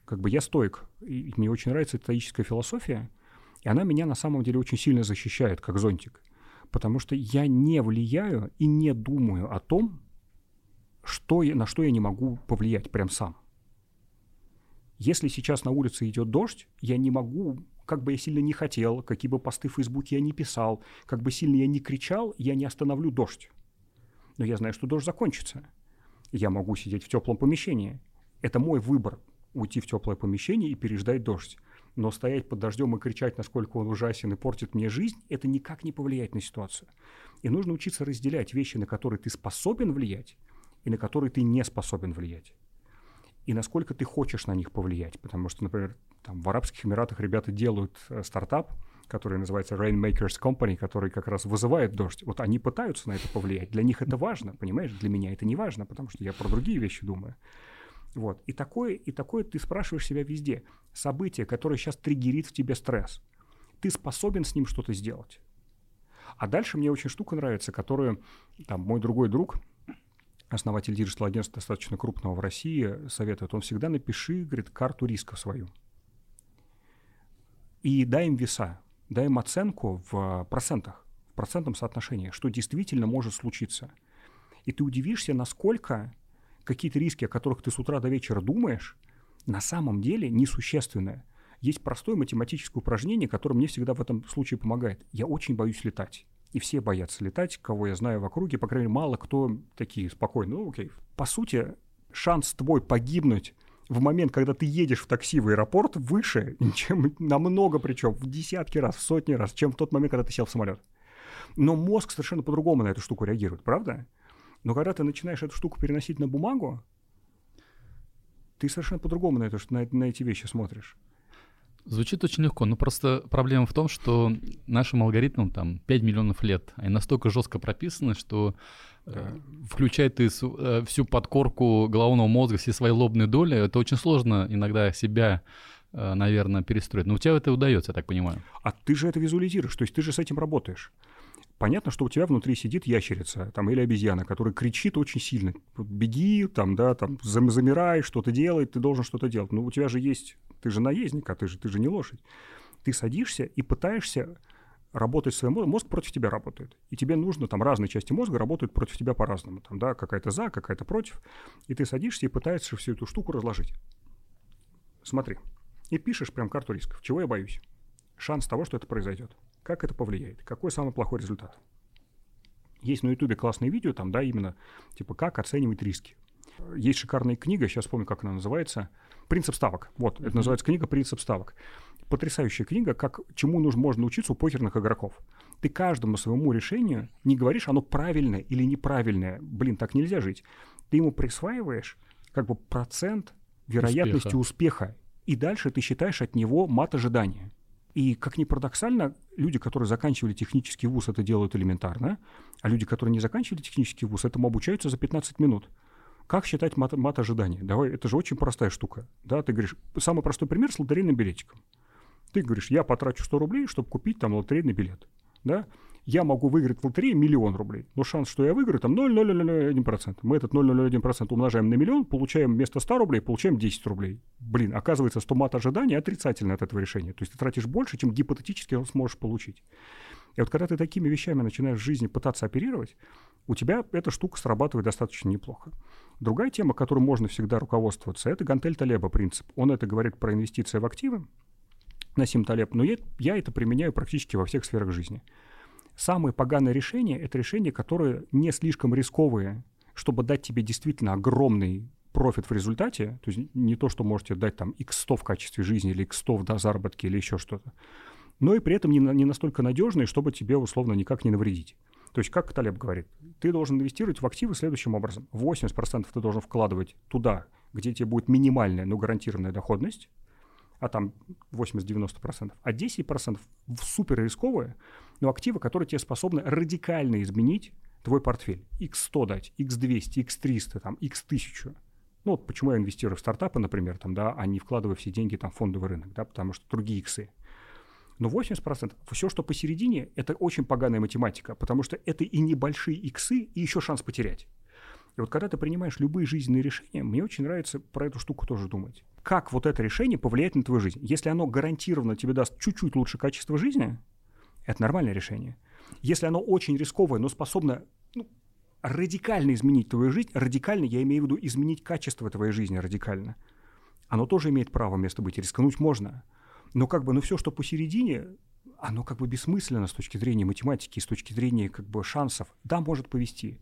как бы я стоик, и мне очень нравится стоическая философия, и она меня на самом деле очень сильно защищает, как зонтик. Потому что я не влияю и не думаю о том, что я, на что я не могу повлиять прям сам. Если сейчас на улице идет дождь, я не могу, как бы я сильно не хотел, какие бы посты в Фейсбуке я не писал, как бы сильно я не кричал, я не остановлю дождь. Но я знаю, что дождь закончится. Я могу сидеть в теплом помещении. Это мой выбор – уйти в теплое помещение и переждать дождь но стоять под дождем и кричать, насколько он ужасен и портит мне жизнь, это никак не повлияет на ситуацию. И нужно учиться разделять вещи, на которые ты способен влиять, и на которые ты не способен влиять. И насколько ты хочешь на них повлиять. Потому что, например, там, в Арабских Эмиратах ребята делают э, стартап, который называется Rainmakers Company, который как раз вызывает дождь. Вот они пытаются на это повлиять. Для них это важно, понимаешь? Для меня это не важно, потому что я про другие вещи думаю. Вот. И такое, и такое ты спрашиваешь себя везде. Событие, которое сейчас триггерит в тебе стресс. Ты способен с ним что-то сделать. А дальше мне очень штука нравится, которую там мой другой друг, основатель digital-агентства достаточно крупного в России, советует. Он всегда напиши, говорит, карту рисков свою. И дай им веса, дай им оценку в процентах, в процентном соотношении, что действительно может случиться. И ты удивишься, насколько какие-то риски, о которых ты с утра до вечера думаешь, на самом деле несущественные. Есть простое математическое упражнение, которое мне всегда в этом случае помогает. Я очень боюсь летать. И все боятся летать, кого я знаю в округе. По крайней мере, мало кто такие спокойные. Ну, окей. По сути, шанс твой погибнуть в момент, когда ты едешь в такси в аэропорт, выше, чем намного причем, в десятки раз, в сотни раз, чем в тот момент, когда ты сел в самолет. Но мозг совершенно по-другому на эту штуку реагирует, правда? Но когда ты начинаешь эту штуку переносить на бумагу, ты совершенно по-другому на, это, на, на эти вещи смотришь. Звучит очень легко, но просто проблема в том, что нашим алгоритмам там 5 миллионов лет, они настолько жестко прописаны, что э, да. э, включая ты э, всю подкорку головного мозга, все свои лобные доли, это очень сложно иногда себя э, наверное, перестроить. Но у тебя это удается, я так понимаю. А ты же это визуализируешь, то есть ты же с этим работаешь. Понятно, что у тебя внутри сидит ящерица там, или обезьяна, которая кричит очень сильно. Беги, там, да, там, замирай, что-то делай, ты должен что-то делать. Но у тебя же есть ты же наездник, а ты же, ты же не лошадь. Ты садишься и пытаешься работать своим мозгом, мозг против тебя работает. И тебе нужно, там разные части мозга работают против тебя по-разному. Там, да, какая-то за, какая-то против. И ты садишься и пытаешься всю эту штуку разложить. Смотри. И пишешь прям карту рисков. Чего я боюсь? Шанс того, что это произойдет. Как это повлияет? Какой самый плохой результат? Есть на Ютубе классные видео, там, да, именно, типа, как оценивать риски. Есть шикарная книга, сейчас помню, как она называется – Принцип ставок. Вот, это называется книга «Принцип ставок». Потрясающая книга, как чему нужно, можно учиться у покерных игроков. Ты каждому своему решению не говоришь, оно правильное или неправильное. Блин, так нельзя жить. Ты ему присваиваешь как бы процент вероятности успеха. успеха. И дальше ты считаешь от него мат ожидания. И, как ни парадоксально, люди, которые заканчивали технический вуз, это делают элементарно, а люди, которые не заканчивали технический вуз, этому обучаются за 15 минут. Как считать мат, мат ожидания? Давай, это же очень простая штука. Да, ты говоришь, самый простой пример с лотерейным билетиком. Ты говоришь, я потрачу 100 рублей, чтобы купить там лотерейный билет. Да? Я могу выиграть в лотерее миллион рублей, но шанс, что я выиграю, там 0,001%. Мы этот 0,001% умножаем на миллион, получаем вместо 100 рублей, получаем 10 рублей. Блин, оказывается, что мат ожидания отрицательный от этого решения. То есть ты тратишь больше, чем гипотетически сможешь получить. И вот когда ты такими вещами начинаешь в жизни пытаться оперировать, у тебя эта штука срабатывает достаточно неплохо. Другая тема, которой можно всегда руководствоваться, это Гантель Талеба принцип. Он это говорит про инвестиции в активы, Насим Талеб, но я, я это применяю практически во всех сферах жизни. Самое поганое решение – это решение, которое не слишком рисковое, чтобы дать тебе действительно огромный профит в результате, то есть не то, что можете дать там x100 в качестве жизни или x100 в да, заработке или еще что-то, но и при этом не, не настолько надежный, чтобы тебе условно никак не навредить. То есть, как Талеб говорит, ты должен инвестировать в активы следующим образом. 80% ты должен вкладывать туда, где тебе будет минимальная, но гарантированная доходность, а там 80-90%, а 10% в супер рисковые, но активы, которые тебе способны радикально изменить твой портфель. X100 дать, X200, X300, там, X1000. Ну вот почему я инвестирую в стартапы, например, там, да, а не вкладываю все деньги там, в фондовый рынок, да, потому что другие иксы. Но 80%, все, что посередине, это очень поганая математика, потому что это и небольшие иксы, и еще шанс потерять. И вот когда ты принимаешь любые жизненные решения, мне очень нравится про эту штуку тоже думать. Как вот это решение повлияет на твою жизнь? Если оно гарантированно тебе даст чуть-чуть лучше качество жизни, это нормальное решение. Если оно очень рисковое, но способно ну, радикально изменить твою жизнь, радикально я имею в виду изменить качество твоей жизни радикально, оно тоже имеет право место быть. Рискнуть можно – но как бы, ну все, что посередине, оно как бы бессмысленно с точки зрения математики, с точки зрения как бы шансов. Да, может повести.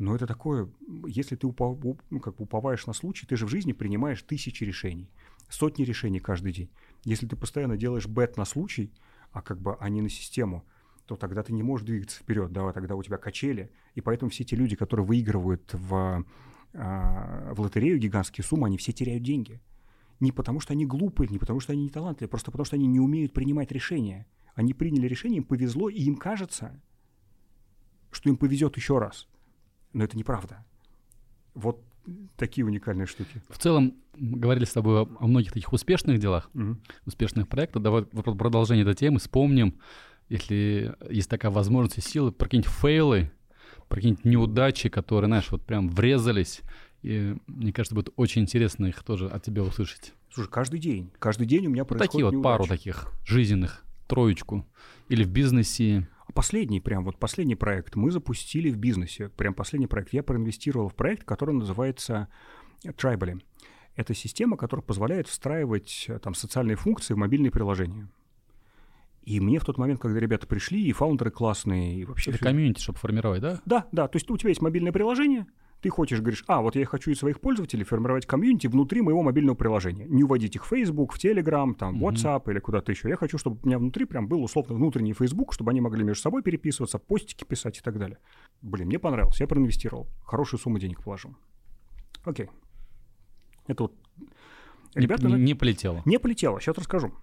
Но это такое, если ты упов, ну, как бы уповаешь на случай, ты же в жизни принимаешь тысячи решений, сотни решений каждый день. Если ты постоянно делаешь бет на случай, а как бы, а на систему, то тогда ты не можешь двигаться вперед, да, тогда у тебя качели. И поэтому все те люди, которые выигрывают в, а, в лотерею гигантские суммы, они все теряют деньги не потому, что они глупые, не потому, что они не талантливые, просто потому, что они не умеют принимать решения. Они приняли решение, им повезло, и им кажется, что им повезет еще раз. Но это неправда. Вот такие уникальные штуки. В целом, говорили с тобой о, многих таких успешных делах, Мгм. успешных проектах. Давай в продолжение этой темы вспомним, если есть такая возможность и сила, про какие-нибудь фейлы, про какие-нибудь неудачи, которые, знаешь, вот прям врезались. И мне кажется, будет очень интересно их тоже от тебя услышать. Слушай, каждый день, каждый день у меня Вот происходит такие вот пару неудачи. таких жизненных, троечку. Или в бизнесе. Последний, прям вот последний проект мы запустили в бизнесе. Прям последний проект. Я проинвестировал в проект, который называется Tribally. Это система, которая позволяет встраивать э, там социальные функции в мобильные приложения. И мне в тот момент, когда ребята пришли, и фаундеры классные, и вообще... Это всё- комьюнити, чтобы формировать, да? Да, да, то есть у тебя есть мобильное приложение, ты хочешь, говоришь, а, вот я хочу из своих пользователей формировать комьюнити внутри моего мобильного приложения. Не уводить их в Facebook, в Telegram, там. WhatsApp или куда-то еще. Я хочу, чтобы у меня внутри прям был условно внутренний Facebook, чтобы они могли между собой переписываться, постики писать и так далее. Блин, мне понравилось, я проинвестировал. Хорошую сумму денег положил. Окей. Это вот... Ребята не, не полетело. не полетело, сейчас расскажу.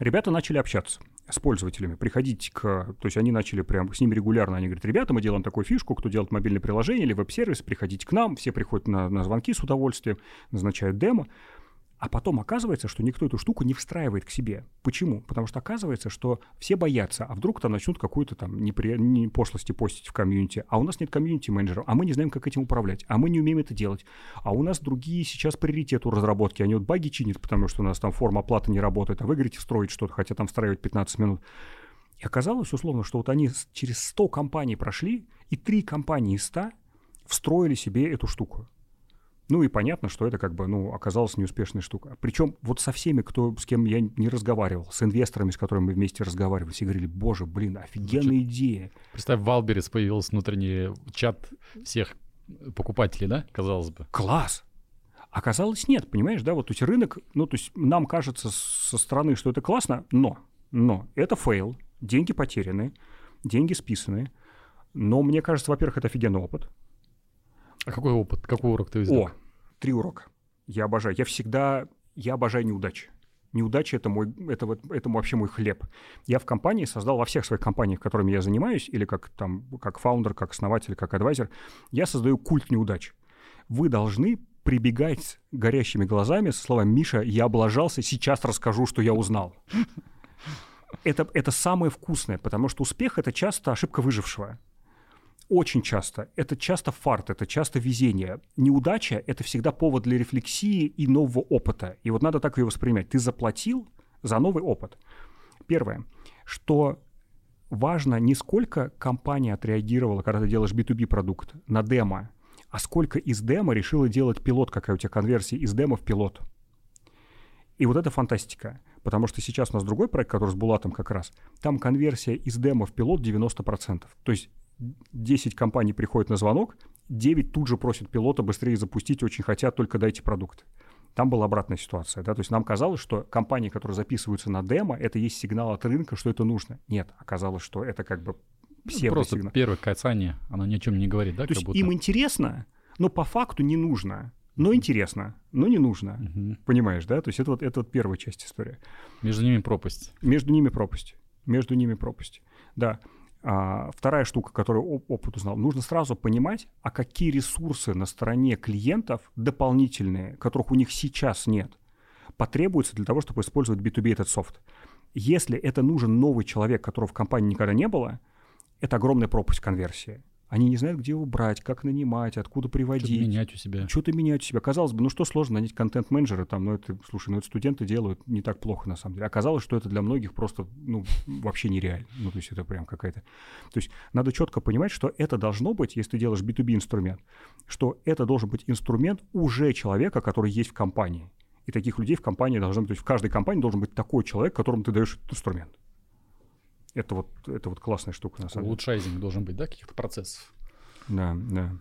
Ребята начали общаться с пользователями, приходить к... То есть они начали прям с ними регулярно, они говорят, ребята, мы делаем такую фишку, кто делает мобильное приложение или веб-сервис, приходите к нам, все приходят на, на звонки с удовольствием, назначают демо. А потом оказывается, что никто эту штуку не встраивает к себе. Почему? Потому что оказывается, что все боятся, а вдруг там начнут какую-то там непри... не пошлости постить в комьюнити, а у нас нет комьюнити-менеджеров, а мы не знаем, как этим управлять, а мы не умеем это делать, а у нас другие сейчас приоритет у разработки, они вот баги чинят, потому что у нас там форма оплаты не работает, а вы говорите строить что-то, хотя там встраивать 15 минут. И оказалось, условно, что вот они через 100 компаний прошли, и три компании из 100 встроили себе эту штуку. Ну и понятно, что это как бы, ну, оказалась неуспешная штука. Причем вот со всеми, кто, с кем я не разговаривал, с инвесторами, с которыми мы вместе разговаривали, все говорили, боже, блин, офигенная идея. Представь, в Wildberries появился внутренний чат всех покупателей, да, казалось бы. Класс! Оказалось, нет, понимаешь, да, вот то есть рынок, ну, то есть нам кажется со стороны, что это классно, но, но это фейл, деньги потеряны, деньги списаны, но мне кажется, во-первых, это офигенный опыт. А какой опыт, какой урок ты взял? О, три урока. Я обожаю. Я всегда, я обожаю неудачи. Неудачи это мой, это вот, это вообще мой хлеб. Я в компании создал во всех своих компаниях, которыми я занимаюсь, или как там, как фаундер, как основатель, как advisor, я создаю культ неудач. Вы должны прибегать горящими глазами со словами «Миша, я облажался, сейчас расскажу, что я узнал». Это, это самое вкусное, потому что успех — это часто ошибка выжившего. Очень часто. Это часто фарт, это часто везение. Неудача — это всегда повод для рефлексии и нового опыта. И вот надо так ее воспринимать. Ты заплатил за новый опыт. Первое, что важно не сколько компания отреагировала, когда ты делаешь B2B продукт, на демо, а сколько из демо решила делать пилот, какая у тебя конверсия из демо в пилот. И вот это фантастика. Потому что сейчас у нас другой проект, который с Булатом как раз. Там конверсия из демо в пилот 90%. То есть 10 компаний приходят на звонок, 9 тут же просят пилота быстрее запустить, очень хотят, только дайте продукт. Там была обратная ситуация, да, то есть нам казалось, что компании, которые записываются на демо, это есть сигнал от рынка, что это нужно. Нет, оказалось, что это как бы Ну, Просто первое касание, оно ни о чем не говорит, да, То есть будто? им интересно, но по факту не нужно. Но интересно, но не нужно. Мгм. Понимаешь, да? То есть это вот, это вот первая часть истории. Между ними пропасть. Между ними пропасть. Между ними пропасть. Да. А, вторая штука, которую оп- опыт узнал, нужно сразу понимать, а какие ресурсы на стороне клиентов дополнительные, которых у них сейчас нет, потребуются для того, чтобы использовать B2B этот софт. Если это нужен новый человек, которого в компании никогда не было, это огромная пропасть конверсии. Они не знают, где его брать, как нанимать, откуда Что-то приводить. менять у себя. Что-то менять у себя. Казалось бы, ну что сложно нанять контент-менеджера, там, ну это, слушай, ну это студенты делают не так плохо на самом деле. Оказалось, что это для многих просто, ну, вообще нереально. Ну, то есть это прям какая-то... То есть надо четко понимать, что это должно быть, если ты делаешь B2B инструмент, что это должен быть инструмент уже человека, который есть в компании. И таких людей в компании должно быть, то есть в каждой компании должен быть такой человек, которому ты даешь этот инструмент. Это вот, это вот классная штука, на самом деле. Улучшайзинг должен быть, да, каких-то процессов. Да, да.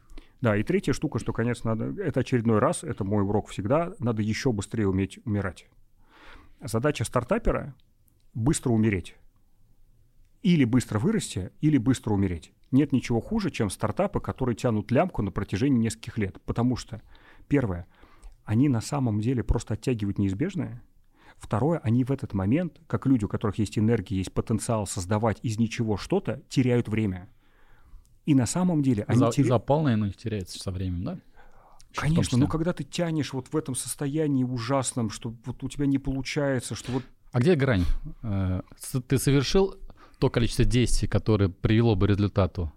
Да, и третья штука, что, конечно, надо, это очередной раз, это мой урок всегда, надо еще быстрее уметь умирать. Задача стартапера – быстро умереть. Или быстро вырасти, или быстро умереть. Нет ничего хуже, чем стартапы, которые тянут лямку на протяжении нескольких лет. Потому что, первое, они на самом деле просто оттягивают неизбежное. Второе, они в этот момент, как люди, у которых есть энергия, есть потенциал создавать из ничего что-то, теряют время. И на самом деле они За, теря- Запал, наверное, теряется со временем, да? Конечно, но когда ты тянешь вот в этом состоянии ужасном, что вот у тебя не получается, что вот А где грань? Э, Ты совершил то количество действий, которое привело бы к результату?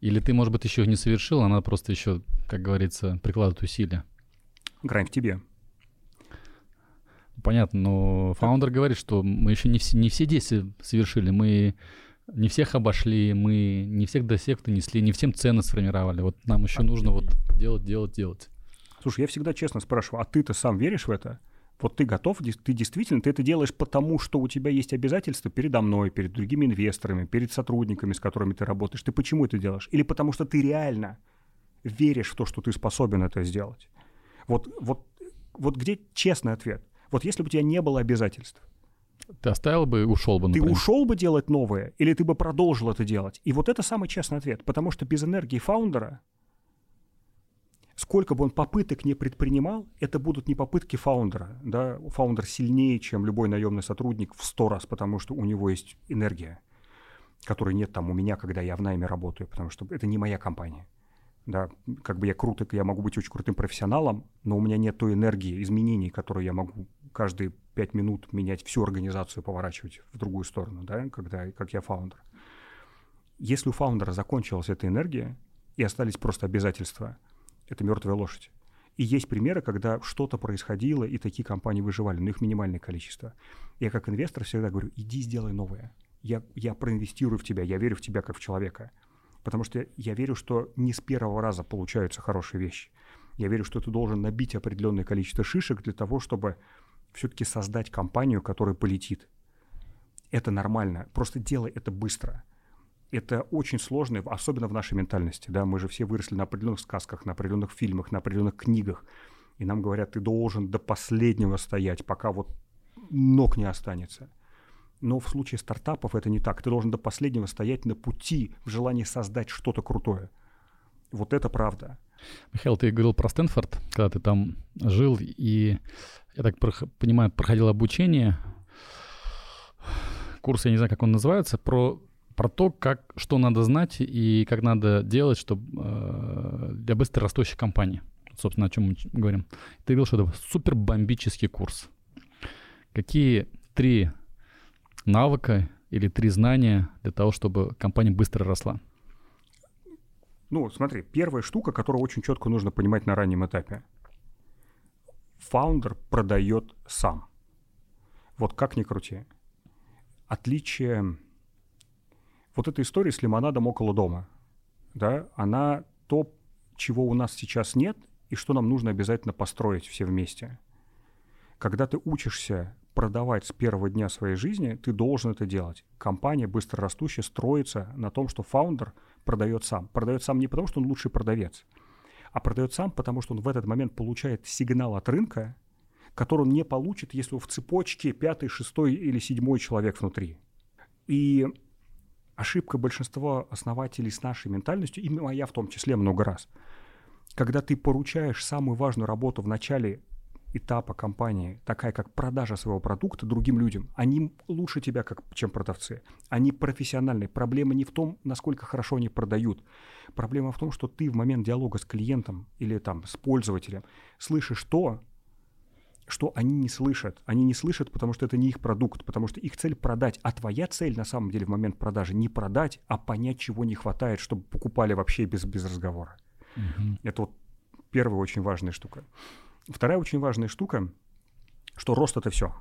Или ты, может быть, еще их не совершил, а надо просто еще, как говорится, прикладывать усилия? грань в тебе. Понятно, но фаундер говорит, что мы еще не все, не все действия совершили, мы не всех обошли, мы не всех до всех донесли, не всем цены сформировали. Вот нам еще нужно вот делать, делать, делать. Слушай, я всегда честно спрашиваю, а ты-то сам веришь в это? Вот ты готов, ты действительно, ты это делаешь потому, что у тебя есть обязательства передо мной, перед другими инвесторами, перед сотрудниками, с которыми ты работаешь. Ты почему это делаешь? Или потому что ты реально веришь в то, что ты способен это сделать? Вот, вот, вот где честный ответ? Вот если бы у тебя не было обязательств, Ты оставил бы и ушел бы, ты например. ушел бы делать новое, или ты бы продолжил это делать? И вот это самый честный ответ, потому что без энергии фаундера, сколько бы он попыток не предпринимал, это будут не попытки фаундера. Да? Фаундер сильнее, чем любой наемный сотрудник в сто раз, потому что у него есть энергия, которой нет там у меня, когда я в найме работаю, потому что это не моя компания. Да, как бы я круто, я могу быть очень крутым профессионалом, но у меня нет той энергии изменений, которую я могу каждые пять минут менять всю организацию, поворачивать в другую сторону, да, когда, как я фаундер. Если у фаундера закончилась эта энергия и остались просто обязательства, это мертвая лошадь. И есть примеры, когда что-то происходило, и такие компании выживали, но их минимальное количество. Я как инвестор всегда говорю, иди сделай новое. Я, я проинвестирую в тебя, я верю в тебя как в человека. Потому что я верю, что не с первого раза получаются хорошие вещи. Я верю, что ты должен набить определенное количество шишек для того, чтобы все-таки создать компанию, которая полетит. Это нормально. Просто делай это быстро. Это очень сложно, особенно в нашей ментальности. Да? Мы же все выросли на определенных сказках, на определенных фильмах, на определенных книгах. И нам говорят, ты должен до последнего стоять, пока вот ног не останется. Но в случае стартапов это не так. Ты должен до последнего стоять на пути в желании создать что-то крутое. Вот это правда. Михаил, ты говорил про Стэнфорд, когда ты там жил, и, я так понимаю, проходил обучение, курс, я не знаю, как он называется, про, про то, как, что надо знать и как надо делать, чтобы э, для быстро растущей компании. Собственно, о чем мы говорим. Ты говорил, что это супер бомбический курс. Какие три навыка или три знания для того, чтобы компания быстро росла? Ну, смотри, первая штука, которую очень четко нужно понимать на раннем этапе. Фаундер продает сам. Вот как ни крути. Отличие вот этой истории с лимонадом около дома, да, она то, чего у нас сейчас нет, и что нам нужно обязательно построить все вместе. Когда ты учишься продавать с первого дня своей жизни, ты должен это делать. Компания быстро растущая строится на том, что фаундер продает сам. Продает сам не потому, что он лучший продавец, а продает сам, потому что он в этот момент получает сигнал от рынка, который он не получит, если в цепочке пятый, шестой или седьмой человек внутри. И ошибка большинства основателей с нашей ментальностью, и моя в том числе много раз, когда ты поручаешь самую важную работу в начале этапа компании, такая как продажа своего продукта другим людям, они лучше тебя, как, чем продавцы. Они профессиональные. Проблема не в том, насколько хорошо они продают. Проблема в том, что ты в момент диалога с клиентом или там с пользователем слышишь то, что они не слышат. Они не слышат, потому что это не их продукт, потому что их цель продать. А твоя цель на самом деле в момент продажи не продать, а понять, чего не хватает, чтобы покупали вообще без, без разговора. Это вот первая очень важная штука. Вторая очень важная штука, что рост это все.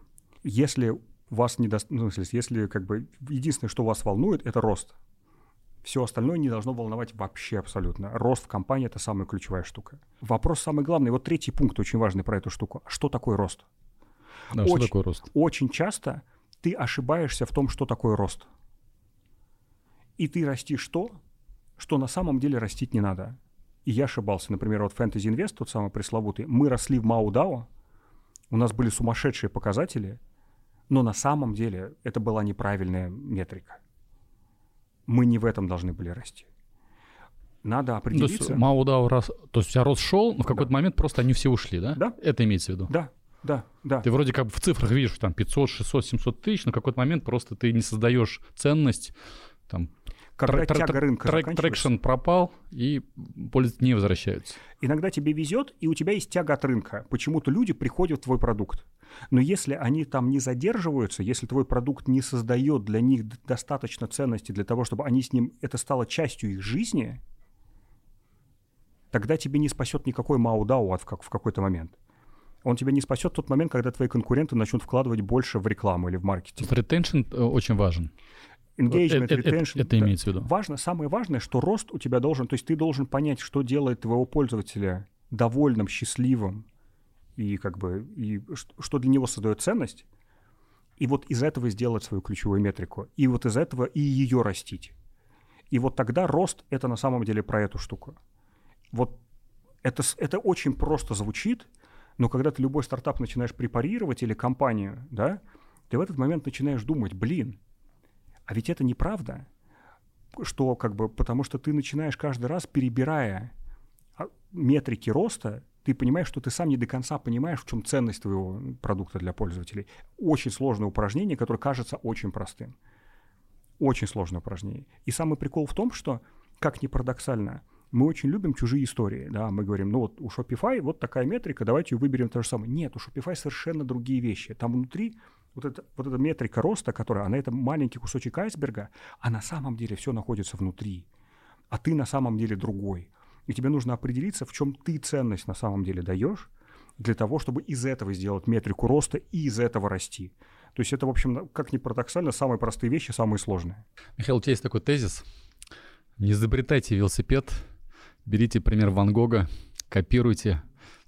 Если вас не даст, ну, если как бы единственное, что вас волнует, это рост. Все остальное не должно волновать вообще абсолютно. Рост в компании – это самая ключевая штука. Вопрос самый главный. Вот третий пункт очень важный про эту штуку. Что такое рост? Да, что Очень. такое рост? Очень часто ты ошибаешься в том, что такое рост. И ты растишь то, что на самом деле растить не надо. И я ошибался. Например, вот Fantasy Invest, тот самый пресловутый, мы росли в Маудао, у нас были сумасшедшие показатели, но на самом деле это была неправильная метрика. Мы не в этом должны были расти. Надо То определиться. есть Мао Дао раз... То есть у тебя рост шел, но в какой-то момент просто они все ушли, да? Да. Это имеется в виду? Да. Да, да. Ты вроде как в цифрах видишь, там 500, 600, 700 тысяч, но в какой-то момент просто ты не создаешь ценность, там когда трек, тяга рынка трек, traction пропал, и пользователи не возвращаются. Иногда тебе везет, и у тебя есть тяга от рынка. Почему-то люди приходят в твой продукт. Но если они там не задерживаются, если твой продукт не создает для них достаточно ценности для того, чтобы они с ним, это стало частью их жизни, тогда тебе не спасет никакой MAU, DAU в, как, в какой-то момент. Он тебя не спасет в тот момент, когда твои конкуренты начнут вкладывать больше в рекламу или в маркетинг. Retention э, очень важен. Engagement, это, retention. Это, это имеется в виду. Важно, самое важное, что рост у тебя должен, то есть ты должен понять, что делает твоего пользователя довольным, счастливым, и как бы, и что для него создает ценность, и вот из этого сделать свою ключевую метрику, и вот из этого и ее растить. И вот тогда рост — это на самом деле про эту штуку. Вот это, это очень просто звучит, но когда ты любой стартап начинаешь препарировать или компанию, да, ты в этот момент начинаешь думать, блин, а ведь это неправда, что как бы, потому что ты начинаешь каждый раз, перебирая а, метрики роста, ты понимаешь, что ты сам не до конца понимаешь, в чем ценность твоего продукта для пользователей. Очень сложное упражнение, которое кажется очень простым. Очень сложное упражнение. И самый прикол в том, что, как ни парадоксально, мы очень любим чужие истории, да, мы говорим, ну вот у Shopify вот такая метрика, давайте выберем то же самое. Нет, у Shopify совершенно другие вещи. Там внутри вот, это, вот эта метрика роста, которая, она это маленький кусочек айсберга, а на самом деле все находится внутри. А ты на самом деле другой. И тебе нужно определиться, в чем ты ценность на самом деле даешь, для того, чтобы из этого сделать метрику роста и из этого расти. То есть это, в общем, как ни парадоксально, самые простые вещи, самые сложные. Михаил, у тебя есть такой тезис. Не изобретайте велосипед, берите пример Ван Гога, копируйте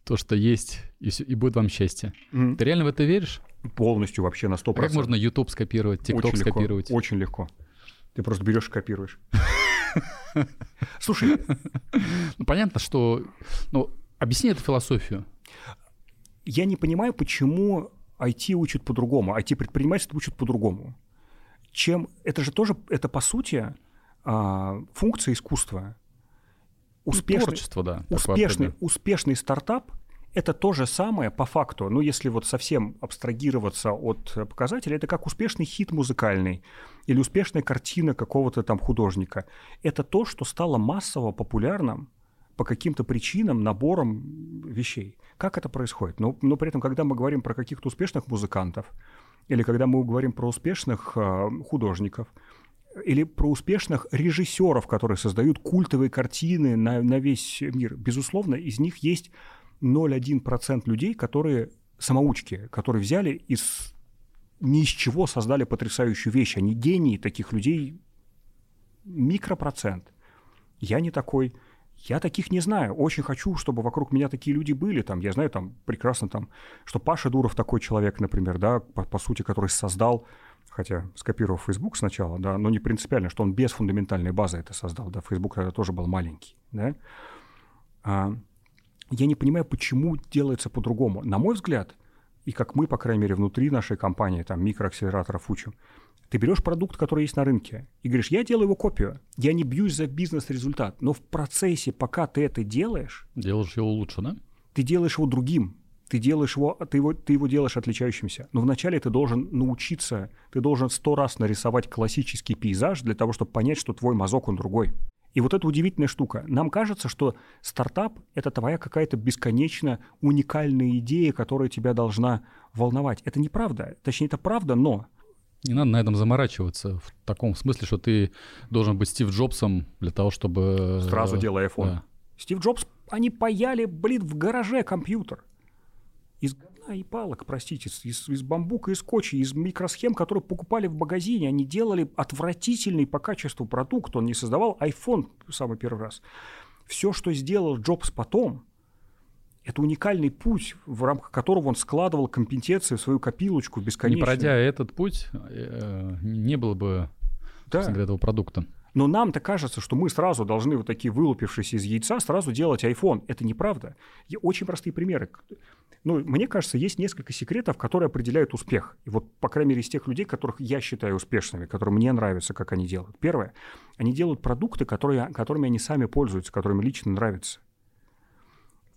то, что есть, и, все, и будет вам счастье. Mm. Ты реально в это веришь? Полностью вообще на 100%. А как можно YouTube скопировать, TikTok очень скопировать? Легко, очень легко. Ты просто берешь и копируешь. Слушай. Ну, понятно, что... Ну, объясни эту философию. Я не понимаю, почему IT учат по-другому, IT-предпринимательство учат по-другому. Чем... Это же тоже, это по сути а, функция искусства. Ну, успешный, Творчество, да. Успешный, успешный стартап это то же самое по факту, ну если вот совсем абстрагироваться от показателей, это как успешный хит музыкальный или успешная картина какого-то там художника. Это то, что стало массово популярным по каким-то причинам, набором вещей. Как это происходит? Но, но при этом, когда мы говорим про каких-то успешных музыкантов, или когда мы говорим про успешных э, художников, или про успешных режиссеров, которые создают культовые картины на, на весь мир, безусловно, из них есть 0,1% людей, которые самоучки, которые взяли из ни из чего создали потрясающую вещь. Они гении таких людей микропроцент. Я не такой. Я таких не знаю. Очень хочу, чтобы вокруг меня такие люди были. Там, я знаю там прекрасно, там, что Паша Дуров такой человек, например, да, по, по сути, который создал, хотя скопировав Facebook сначала, да, но не принципиально, что он без фундаментальной базы это создал. Да, Facebook тогда тоже был маленький. Да. А, я не понимаю, почему делается по-другому. На мой взгляд, и как мы, по крайней мере, внутри нашей компании, там, микроакселераторов учим, ты берешь продукт, который есть на рынке, и говоришь, я делаю его копию, я не бьюсь за бизнес-результат, но в процессе, пока ты это делаешь... Делаешь его лучше, да? Ты делаешь его другим, ты делаешь его, ты его, ты его делаешь отличающимся. Но вначале ты должен научиться, ты должен сто раз нарисовать классический пейзаж для того, чтобы понять, что твой мазок, он другой. И вот это удивительная штука. Нам кажется, что стартап — это твоя какая-то бесконечно уникальная идея, которая тебя должна волновать. Это неправда. Точнее, это правда, но... Не надо на этом заморачиваться в таком смысле, что ты должен быть Стив Джобсом для того, чтобы... Сразу делай iPhone. Да. Стив Джобс, они паяли, блин, в гараже компьютер. Из говна и палок, простите, из, из бамбука и скотча, из микросхем, которые покупали в магазине. Они делали отвратительный по качеству продукт. Он не создавал iPhone самый первый раз. Все, что сделал Джобс потом, это уникальный путь, в рамках которого он складывал компетенции в свою копилочку бесконечно. Не пройдя этот путь, э, не было бы да. этого продукта. Но нам-то кажется, что мы сразу должны вот такие вылупившиеся из яйца сразу делать iPhone. Это неправда. И очень простые примеры. Ну, мне кажется, есть несколько секретов, которые определяют успех. И вот, по крайней мере, из тех людей, которых я считаю успешными, которые мне нравятся, как они делают. Первое. Они делают продукты, которые, которыми они сами пользуются, которыми лично нравятся.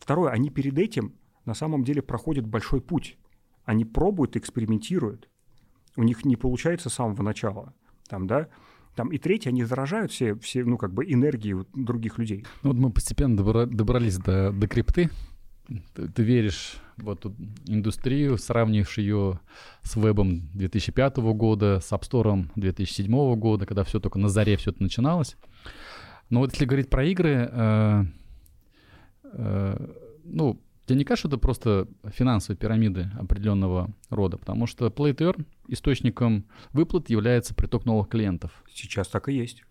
Второе. Они перед этим на самом деле проходят большой путь. Они пробуют, экспериментируют. У них не получается с самого начала. Там, да, там, и третье, они заражают все, все ну, как бы энергии других людей. Ну, вот мы постепенно добрались до, до крипты. Ты, ты веришь в эту индустрию, сравниваешь ее с вебом 2005 года, с App Store 2007 года, когда все только на заре все это начиналось. Но вот если говорить про игры, э, э, ну, Тебе не кажется, это просто финансовые пирамиды определенного рода? Потому что Play to Earn источником выплат является приток новых клиентов. Сейчас так и есть.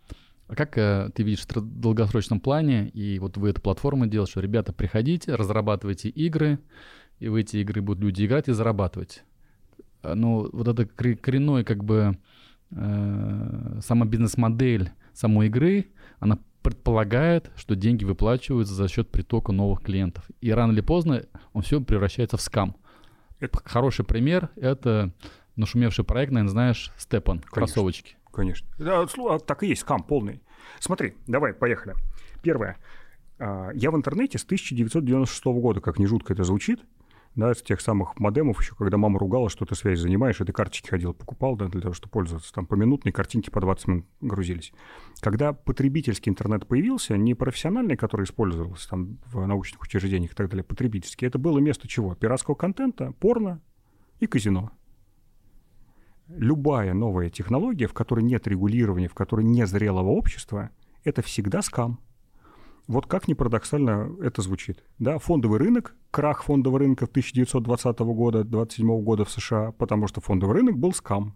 А как э, ты видишь в долгосрочном плане, и вот вы эту платформу делаете, что, ребята, приходите, разрабатывайте игры, и в эти игры будут люди играть и зарабатывать. А, Но ну, вот эта коренной как бы э, сама бизнес-модель самой игры, она предполагает, что деньги выплачиваются за счет притока новых клиентов. И рано или поздно он все превращается в скам. Это... Хороший пример — это нашумевший проект, наверное, знаешь, Степан, Конечно. кроссовочки. Конечно. Да, а так и есть, скам полный. Смотри, давай, поехали. Первое. А, я в интернете с 1996 года, как не жутко это звучит, да, с тех самых модемов еще, когда мама ругала, что ты связь занимаешь, и ты карточки ходил, покупал, да, для того, чтобы пользоваться. Там по минутной картинки по 20 минут грузились. Когда потребительский интернет появился, не профессиональный, который использовался там в научных учреждениях и так далее, потребительский, это было место чего? Пиратского контента, порно и казино. Любая новая технология, в которой нет регулирования, в которой нет зрелого общества, это всегда скам. Вот как ни парадоксально это звучит. Да, фондовый рынок, крах фондового рынка 1920 года, 27 года в США, потому что фондовый рынок был скам.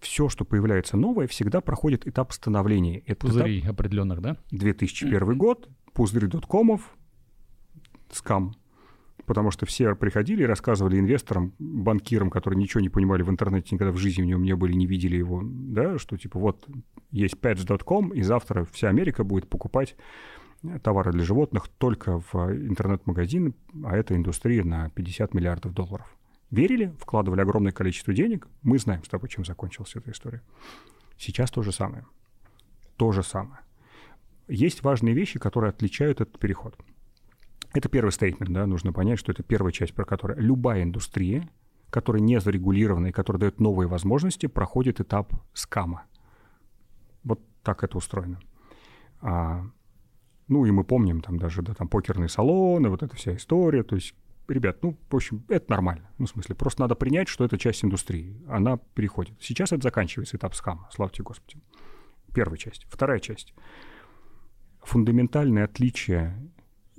Все, что появляется новое, всегда проходит этап становления. Это Пузырей этап определенных, да? 2001 год, пузырь доткомов, скам потому что все приходили и рассказывали инвесторам, банкирам, которые ничего не понимали в интернете, никогда в жизни в нем не были, не видели его, да, что типа вот есть patch.com, и завтра вся Америка будет покупать товары для животных только в интернет-магазин, а это индустрия на 50 миллиардов долларов. Верили, вкладывали огромное количество денег. Мы знаем с тобой, чем закончилась эта история. Сейчас то же самое. То же самое. Есть важные вещи, которые отличают этот переход. Это первый стейтмент, да, нужно понять, что это первая часть, про которую любая индустрия, которая не зарегулирована и которая дает новые возможности, проходит этап скама. Вот так это устроено. А, ну и мы помним там даже, да, там покерные салоны, вот эта вся история, то есть ребят, ну, в общем, это нормально. Ну, в смысле, просто надо принять, что это часть индустрии. Она переходит. Сейчас это заканчивается, этап скама, славьте Господи. Первая часть. Вторая часть. Фундаментальное отличие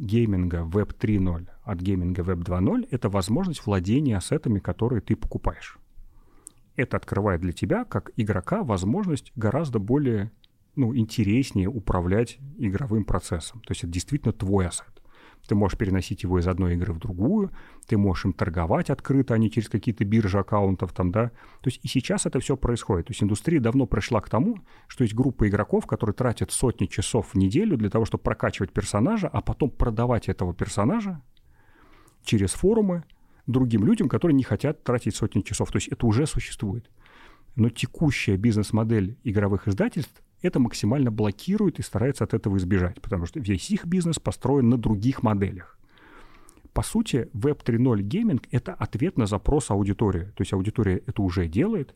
гейминга Web 3.0 от гейминга Web 2.0 — это возможность владения ассетами, которые ты покупаешь. Это открывает для тебя, как игрока, возможность гораздо более ну, интереснее управлять игровым процессом. То есть это действительно твой ассет. Ты можешь переносить его из одной игры в другую, ты можешь им торговать открыто, а не через какие-то биржи аккаунтов там, да. То есть и сейчас это все происходит. То есть индустрия давно пришла к тому, что есть группа игроков, которые тратят сотни часов в неделю для того, чтобы прокачивать персонажа, а потом продавать этого персонажа через форумы другим людям, которые не хотят тратить сотни часов. То есть это уже существует. Но текущая бизнес-модель игровых издательств это максимально блокирует и старается от этого избежать, потому что весь их бизнес построен на других моделях. По сути, Web 3.0 гейминг — это ответ на запрос аудитории. То есть аудитория это уже делает,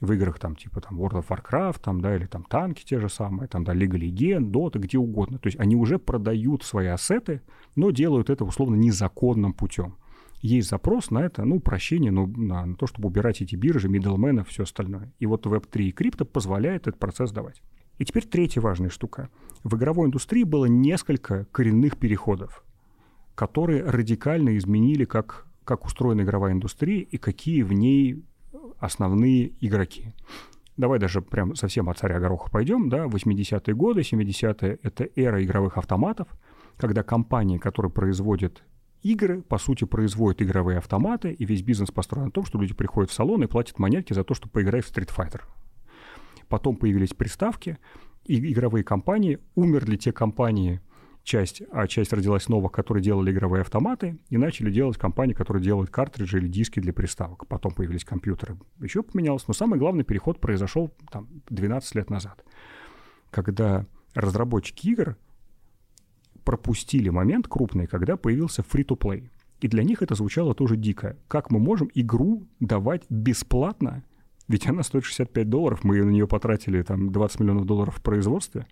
в играх там типа там World of Warcraft, там, да, или там танки те же самые, там, да, Лига Легенд, Dota, где угодно. То есть они уже продают свои ассеты, но делают это условно незаконным путем. Есть запрос на это, ну, прощение, ну, на, на то, чтобы убирать эти биржи, middlemen, все остальное. И вот Web3 и крипто позволяет этот процесс давать. И теперь третья важная штука. В игровой индустрии было несколько коренных переходов, которые радикально изменили, как, как устроена игровая индустрия и какие в ней основные игроки. Давай даже прям совсем от царя гороха пойдем, да, 80-е годы, 70-е — это эра игровых автоматов, когда компании, которые производят игры, по сути, производят игровые автоматы, и весь бизнес построен на том, что люди приходят в салон и платят монетки за то, чтобы поиграть в Street Fighter. Потом появились приставки, и игровые компании, умерли те компании, часть, а часть родилась новых, которые делали игровые автоматы, и начали делать компании, которые делают картриджи или диски для приставок. Потом появились компьютеры. Еще поменялось, но самый главный переход произошел там 12 лет назад, когда разработчики игр пропустили момент крупный, когда появился free-to-play. И для них это звучало тоже дико. Как мы можем игру давать бесплатно? Ведь она стоит 65 долларов, мы на нее потратили там 20 миллионов долларов в производстве.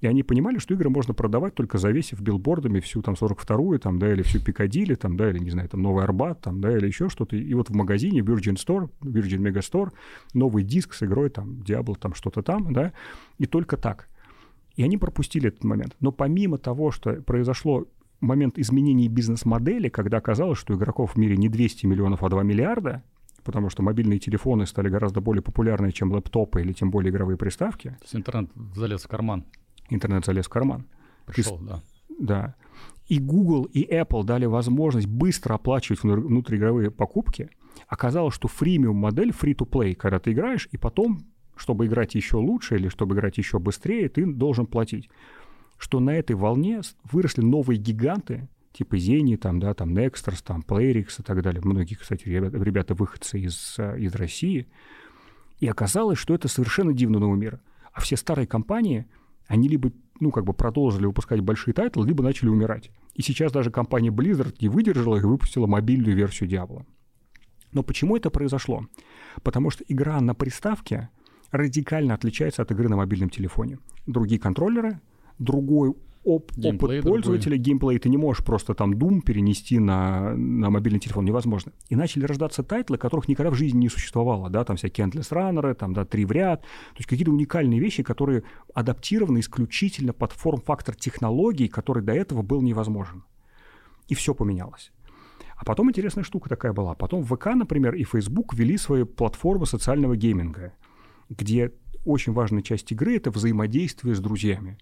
И они понимали, что игры можно продавать только завесив билбордами всю там 42-ю, там, да, или всю Пикадилли, там, да, или, не знаю, там, Новый Арбат, там, да, или еще что-то. И вот в магазине Virgin Store, Virgin Mega Store, новый диск с игрой, там, Diablo, там, что-то там, да, и только так. И они пропустили этот момент. Но помимо того, что произошло момент изменения бизнес-модели, когда оказалось, что игроков в мире не 200 миллионов, а 2 миллиарда, потому что мобильные телефоны стали гораздо более популярны, чем лэптопы или тем более игровые приставки. То есть интернет залез в карман интернет залез в карман. Пришел, и, да. Да. И Google, и Apple дали возможность быстро оплачивать внутриигровые покупки. Оказалось, что фримиум модель, free-to-play, когда ты играешь, и потом, чтобы играть еще лучше или чтобы играть еще быстрее, ты должен платить. Что на этой волне выросли новые гиганты, типа Zeni, там, да, там Nexters, там Playrix и так далее. Многие, кстати, ребята, выходцы из, из России. И оказалось, что это совершенно дивный новый мир. А все старые компании – они либо ну, как бы продолжили выпускать большие тайтлы, либо начали умирать. И сейчас даже компания Blizzard не выдержала и выпустила мобильную версию Diablo. Но почему это произошло? Потому что игра на приставке радикально отличается от игры на мобильном телефоне. Другие контроллеры, другой оп- опыт пользователя, другой. геймплей. Ты не можешь просто там Doom перенести на, на мобильный телефон, невозможно. И начали рождаться тайтлы, которых никогда в жизни не существовало, да, там всякие Endless Runner, там, да, три в ряд, то есть какие-то уникальные вещи, которые адаптированы исключительно под форм-фактор технологий, который до этого был невозможен. И все поменялось. А потом интересная штука такая была. Потом ВК, например, и Facebook ввели свои платформы социального гейминга, где очень важная часть игры — это взаимодействие с друзьями.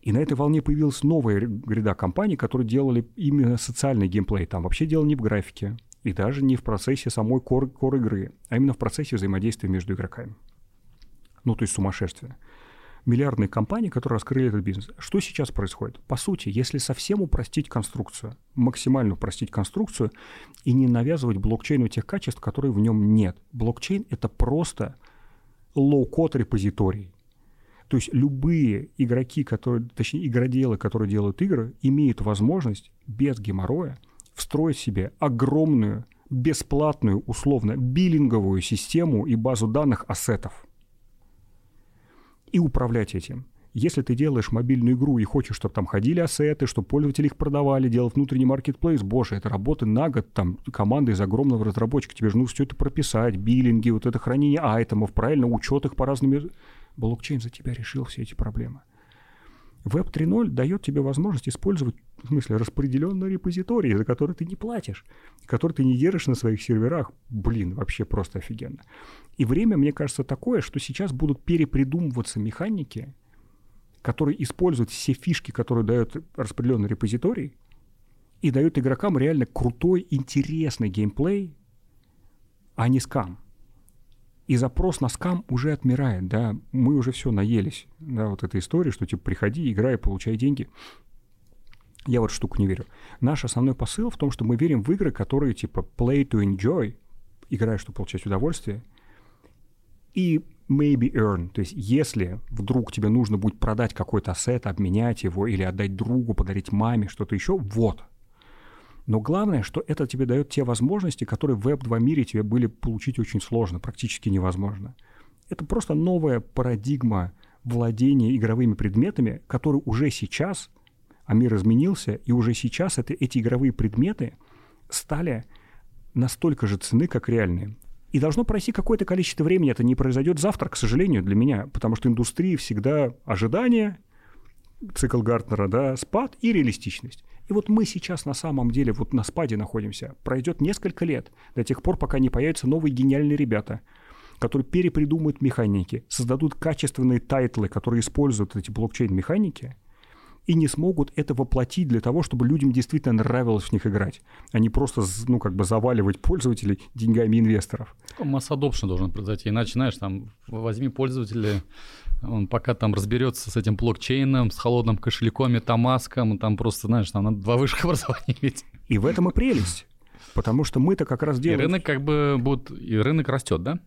И на этой волне появилась новая гряда компаний, которые делали именно социальный геймплей. Там вообще дело не в графике, и даже не в процессе самой кор, кор игры, а именно в процессе взаимодействия между игроками. Ну, то есть сумасшествие. Миллиардные компании, которые раскрыли этот бизнес. Что сейчас происходит? По сути, если совсем упростить конструкцию, максимально упростить конструкцию и не навязывать блокчейну тех качеств, которые в нем нет. Блокчейн — это просто low-code репозиторий. То есть любые игроки, которые, точнее игроделы, которые делают игры, имеют возможность без геморроя встроить себе огромную, бесплатную, условно, биллинговую систему и базу данных ассетов. И управлять этим. Если ты делаешь мобильную игру и хочешь, чтобы там ходили ассеты, чтобы пользователи их продавали, делать внутренний маркетплейс, боже, это работы на год, там, команда из огромного разработчика, тебе же нужно все это прописать, биллинги, вот это хранение айтемов, правильно, учет их по разным Блокчейн за тебя решил все эти проблемы. Web 3.0 дает тебе возможность использовать, в смысле, распределенные репозитории, за которые ты не платишь, которые ты не держишь на своих серверах. Блин, вообще просто офигенно. И время, мне кажется, такое, что сейчас будут перепридумываться механики, которые используют все фишки, которые дают распределенный репозиторий, и дают игрокам реально крутой, интересный геймплей, а не скам и запрос на скам уже отмирает, да, мы уже все наелись, да, вот этой истории, что типа приходи, играй, получай деньги. Я вот штуку не верю. Наш основной посыл в том, что мы верим в игры, которые типа play to enjoy, играешь, чтобы получать удовольствие, и maybe earn. То есть если вдруг тебе нужно будет продать какой-то ассет, обменять его или отдать другу, подарить маме, что-то еще, вот, но главное, что это тебе дает те возможности, которые в Web2 мире тебе были получить очень сложно, практически невозможно. Это просто новая парадигма владения игровыми предметами, которые уже сейчас, а мир изменился, и уже сейчас это, эти игровые предметы стали настолько же цены, как реальные. И должно пройти какое-то количество времени. Это не произойдет завтра, к сожалению, для меня, потому что индустрии всегда ожидание, цикл Гартнера, да, спад и реалистичность. И вот мы сейчас на самом деле вот на спаде находимся. Пройдет несколько лет, до тех пор, пока не появятся новые гениальные ребята, которые перепридумают механики, создадут качественные тайтлы, которые используют эти блокчейн-механики, и не смогут это воплотить для того, чтобы людям действительно нравилось в них играть, а не просто, ну, как бы заваливать пользователей деньгами инвесторов. Масс adoption должен произойти, иначе, знаешь, там, возьми пользователя он пока там разберется с этим блокчейном, с холодным кошельком, метамаском, там просто, знаешь, там надо два высших образования иметь. И в этом и прелесть. Потому что мы-то как раз делаем... И рынок как бы будет... И рынок растет, да?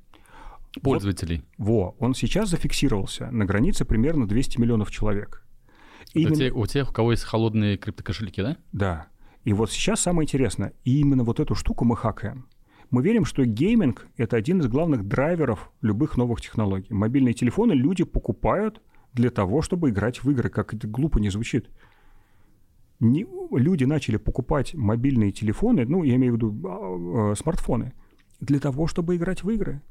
Пользователей. Вот, во, он сейчас зафиксировался на границе примерно 200 миллионов человек. Именно... Те, у тех, у кого есть холодные криптокошельки, да? Да. И вот сейчас самое интересное, именно вот эту штуку мы хакаем. Мы верим, что гейминг – это один из главных драйверов любых новых технологий. Мобильные телефоны люди покупают для того, чтобы играть в игры, как это глупо не звучит. Не, люди начали покупать мобильные телефоны, ну, я имею в виду э, смартфоны, для того, чтобы играть в игры.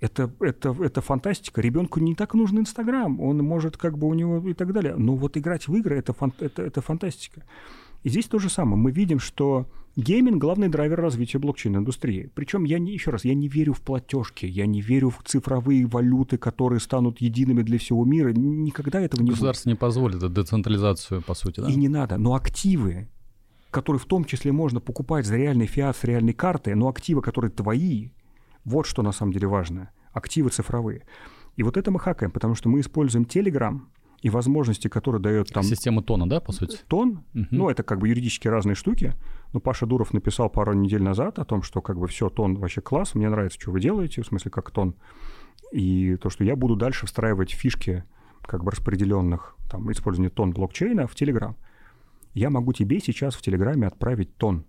Это, это, это фантастика. Ребенку не так нужен Инстаграм. Он может как бы у него и так далее. Но вот играть в игры это, фан, это, это фантастика. И здесь то же самое. Мы видим, что гейминг – главный драйвер развития блокчейн-индустрии. Причем я не, еще раз, я не верю в платежки, я не верю в цифровые валюты, которые станут едиными для всего мира. Никогда этого не Государство будет. не позволит децентрализацию, по сути, да? И не надо. Но активы, которые в том числе можно покупать за реальный фиат с реальной карты, но активы, которые твои, вот что на самом деле важно. Активы цифровые. И вот это мы хакаем, потому что мы используем Telegram – и возможности, которые дает там... Система тона, да, по сути? Тон. Угу. Ну, это как бы юридически разные штуки. Но Паша Дуров написал пару недель назад о том, что как бы все, тон вообще класс, мне нравится, что вы делаете, в смысле, как тон. И то, что я буду дальше встраивать фишки как бы распределенных, там, использования тон блокчейна в Telegram. Я могу тебе сейчас в Телеграме отправить тон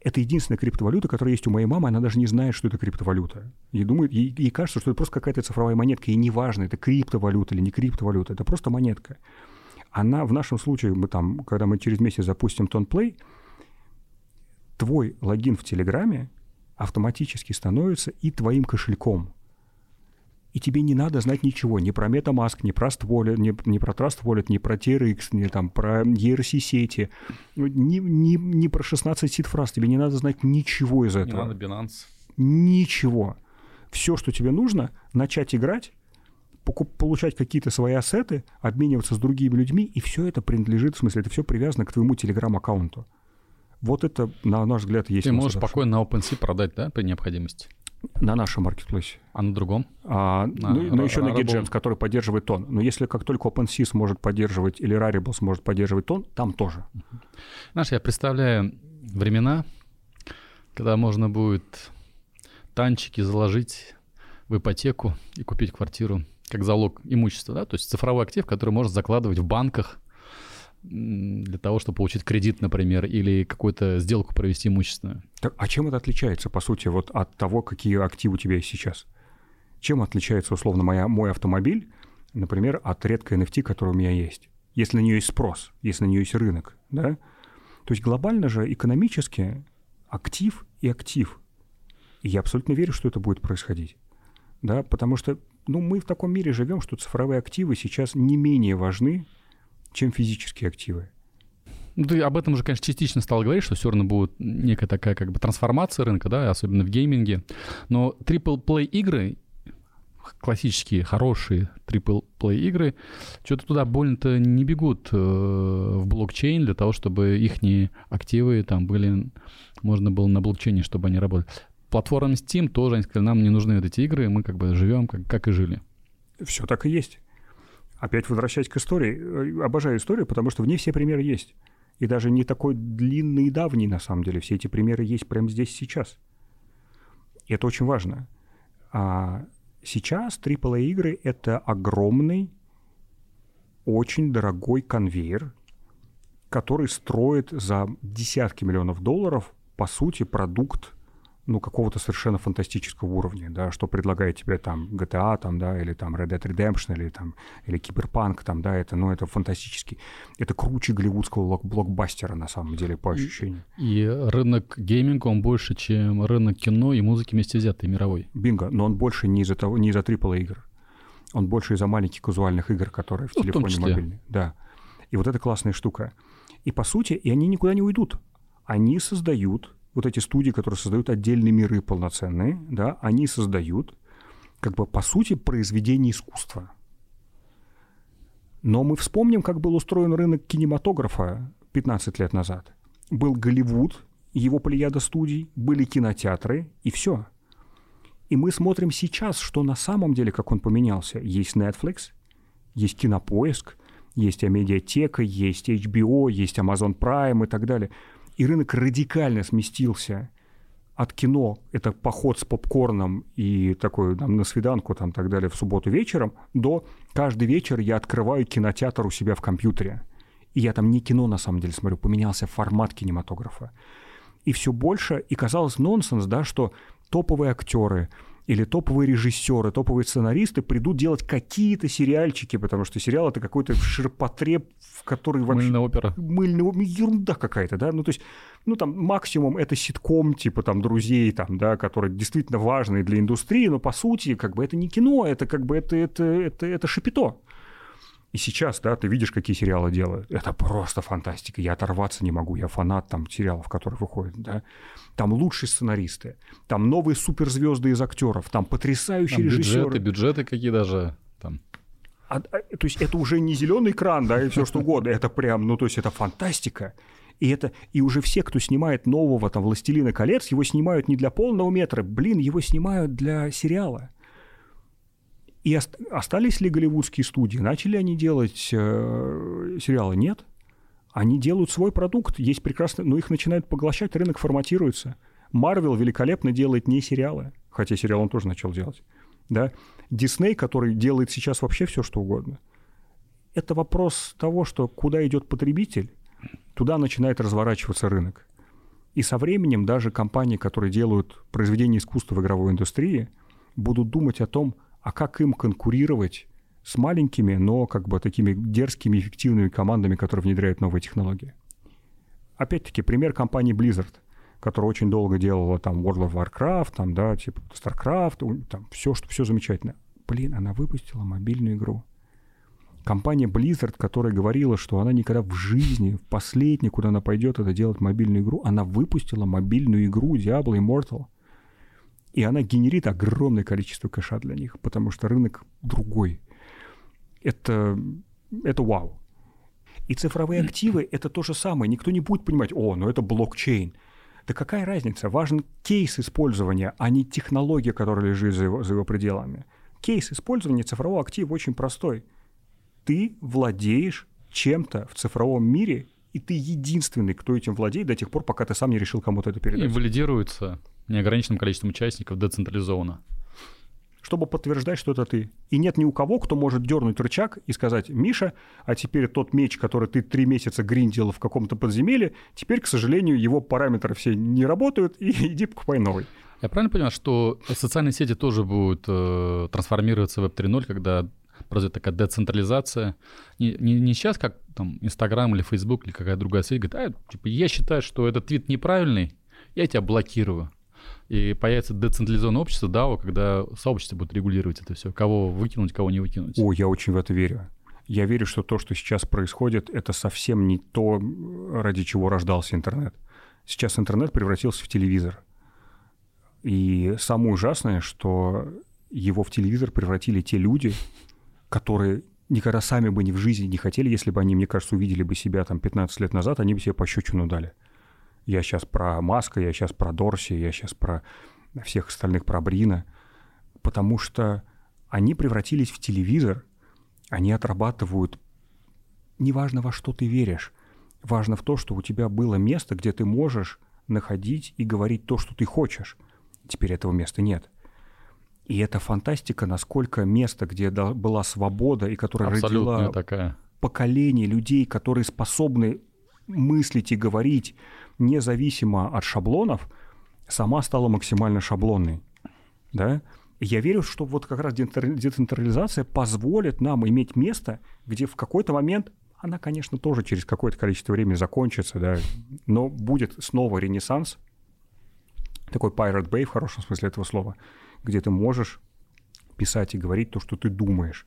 это единственная криптовалюта, которая есть у моей мамы, она даже не знает, что это криптовалюта. И думает, ей, ей кажется, что это просто какая-то цифровая монетка, и неважно, это криптовалюта или не криптовалюта, это просто монетка. Она в нашем случае, мы там, когда мы через месяц запустим TonPlay, твой логин в Телеграме автоматически становится и твоим кошельком и тебе не надо знать ничего, ни про MetaMask, ни про Wallet, ни, ни про Trust Wallet, ни про TRX, ни там про ERC-сети, ни, ни, ни про 16 сид-фраз, тебе не надо знать ничего из этого. Не надо Binance. Ничего. Все, что тебе нужно, начать играть, получать какие-то свои ассеты, обмениваться с другими людьми, и все это принадлежит, в смысле, это все привязано к твоему телеграм-аккаунту. Вот это, на наш взгляд, есть... Ты можешь спокойно на OpenSea продать, да, при необходимости? На нашем маркетплейсе. А на другом? А, на, ну, ну, еще на GitGems, который поддерживает тон. Но если как только OpenSea сможет поддерживать или Rarible сможет поддерживать тон, там тоже. Знаешь, я представляю времена, когда можно будет танчики заложить в ипотеку и купить квартиру как залог имущества, да, то есть цифровой актив, который можно закладывать в банках для того, чтобы получить кредит, например, или какую-то сделку провести имущественную. Так, а чем это отличается, по сути, вот от того, какие активы у тебя есть сейчас? Чем отличается, условно, моя, мой автомобиль, например, от редкой NFT, которая у меня есть? Если на нее есть спрос, если на нее есть рынок, да? То есть глобально же экономически актив и актив. И я абсолютно верю, что это будет происходить. Да, потому что ну, мы в таком мире живем, что цифровые активы сейчас не менее важны, чем физические активы. Ну, ты об этом уже, конечно, частично стал говорить, что все равно будет некая такая как бы трансформация рынка, да, особенно в гейминге. Но triple-play игры, классические, хорошие triple-play игры, что-то туда больно-то не бегут э, в блокчейн для того, чтобы их активы там были, можно было на блокчейне, чтобы они работали. Платформа Steam тоже, они сказали, нам не нужны вот эти игры, мы как бы живем, как, как и жили. Все так и есть. Опять возвращаясь к истории. Э, обожаю историю, потому что в ней все примеры есть. И даже не такой длинный и давний, на самом деле. Все эти примеры есть прямо здесь сейчас. И это очень важно. А сейчас AAA-игры — это огромный, очень дорогой конвейер, который строит за десятки миллионов долларов, по сути, продукт ну, какого-то совершенно фантастического уровня, да, что предлагает тебе там GTA, там, да, или там Red Dead Redemption, или там, или Киберпанк, там, да, это, ну, это фантастический, это круче голливудского блокбастера, на самом деле, по ощущению. И, и рынок гейминга, он больше, чем рынок кино и музыки вместе взятый, мировой. Бинго, но он больше не из-за того, не из-за AAA игр, он больше из-за маленьких казуальных игр, которые в ну, телефоне в мобильные. Да. И вот это классная штука. И по сути, и они никуда не уйдут. Они создают вот эти студии, которые создают отдельные миры полноценные, да, они создают, как бы, по сути, произведение искусства. Но мы вспомним, как был устроен рынок кинематографа 15 лет назад. Был Голливуд, его плеяда студий, были кинотеатры, и все. И мы смотрим сейчас, что на самом деле, как он поменялся. Есть Netflix, есть Кинопоиск, есть Амедиатека, есть HBO, есть Amazon Prime и так далее – и рынок радикально сместился от кино, это поход с попкорном и такой там, на свиданку там так далее в субботу вечером, до каждый вечер я открываю кинотеатр у себя в компьютере. И я там не кино на самом деле смотрю, поменялся формат кинематографа. И все больше, и казалось нонсенс, да, что топовые актеры, или топовые режиссеры, топовые сценаристы придут делать какие-то сериальчики, потому что сериал это какой-то ширпотреб, в который вообще... Мыльная опера. Мыльная ерунда какая-то, да, ну то есть, ну там максимум это ситком типа там друзей там, да, который действительно важный для индустрии, но по сути как бы это не кино, это как бы это, это, это, это шипито. И сейчас, да, ты видишь, какие сериалы делают. Это просто фантастика. Я оторваться не могу. Я фанат там сериалов, которые выходят, да. Там лучшие сценаристы, там новые суперзвезды из актеров, там потрясающие там режиссеры. Бюджеты, бюджеты какие даже там. А, а, то есть это уже не зеленый экран, да, и все что угодно. Это прям, ну то есть это фантастика. И это и уже все, кто снимает нового там «Властелина колец», его снимают не для полного метра, блин, его снимают для сериала. И остались ли голливудские студии? Начали они делать э, сериалы? Нет. Они делают свой продукт, есть прекрасно, но их начинают поглощать, рынок форматируется. Марвел великолепно делает не сериалы, хотя сериал он тоже начал делать. Да? Дисней, который делает сейчас вообще все, что угодно. Это вопрос того, что куда идет потребитель, туда начинает разворачиваться рынок. И со временем даже компании, которые делают произведения искусства в игровой индустрии, будут думать о том, а как им конкурировать с маленькими, но как бы такими дерзкими, эффективными командами, которые внедряют новые технологии. Опять-таки, пример компании Blizzard, которая очень долго делала там World of Warcraft, там, да, типа StarCraft, там все, что все замечательно. Блин, она выпустила мобильную игру. Компания Blizzard, которая говорила, что она никогда в жизни, в последний, куда она пойдет, это делать мобильную игру, она выпустила мобильную игру Diablo Immortal – и она генерит огромное количество кэша для них, потому что рынок другой. Это, это вау. И цифровые активы — это то же самое. Никто не будет понимать, о, ну это блокчейн. Да какая разница? Важен кейс использования, а не технология, которая лежит за его, за его пределами. Кейс использования цифрового актива очень простой. Ты владеешь чем-то в цифровом мире, и ты единственный, кто этим владеет до тех пор, пока ты сам не решил кому-то это передать. И валидируется неограниченным количеством участников децентрализованно. Чтобы подтверждать, что это ты. И нет ни у кого, кто может дернуть рычаг и сказать, Миша, а теперь тот меч, который ты три месяца гриндил в каком-то подземелье, теперь, к сожалению, его параметры все не работают, и иди покупай новый. Я правильно понимаю, что социальные сети тоже будут э, трансформироваться в Web 3.0, когда произойдет такая децентрализация. Не, не, не сейчас, как там Инстаграм или Фейсбук или какая-то другая сеть говорит, а, типа, я считаю, что этот твит неправильный, я тебя блокирую. И появится децентрализованное общество, да, когда сообщество будет регулировать это все, кого выкинуть, кого не выкинуть. О, я очень в это верю. Я верю, что то, что сейчас происходит, это совсем не то, ради чего рождался интернет. Сейчас интернет превратился в телевизор. И самое ужасное, что его в телевизор превратили те люди, которые никогда сами бы ни в жизни не хотели, если бы они, мне кажется, увидели бы себя там 15 лет назад, они бы себе пощечину дали. Я сейчас про Маска, я сейчас про Дорси, я сейчас про всех остальных, про Брина. Потому что они превратились в телевизор, они отрабатывают... Неважно, во что ты веришь. Важно в то, что у тебя было место, где ты можешь находить и говорить то, что ты хочешь. Теперь этого места нет. И это фантастика, насколько место, где была свобода и которая Абсолютно родила такая. поколение людей, которые способны мыслить и говорить независимо от шаблонов, сама стала максимально шаблонной. Да? Я верю, что вот как раз децентрализация позволит нам иметь место, где в какой-то момент она, конечно, тоже через какое-то количество времени закончится, да, но будет снова ренессанс, такой Pirate Bay в хорошем смысле этого слова, где ты можешь писать и говорить то, что ты думаешь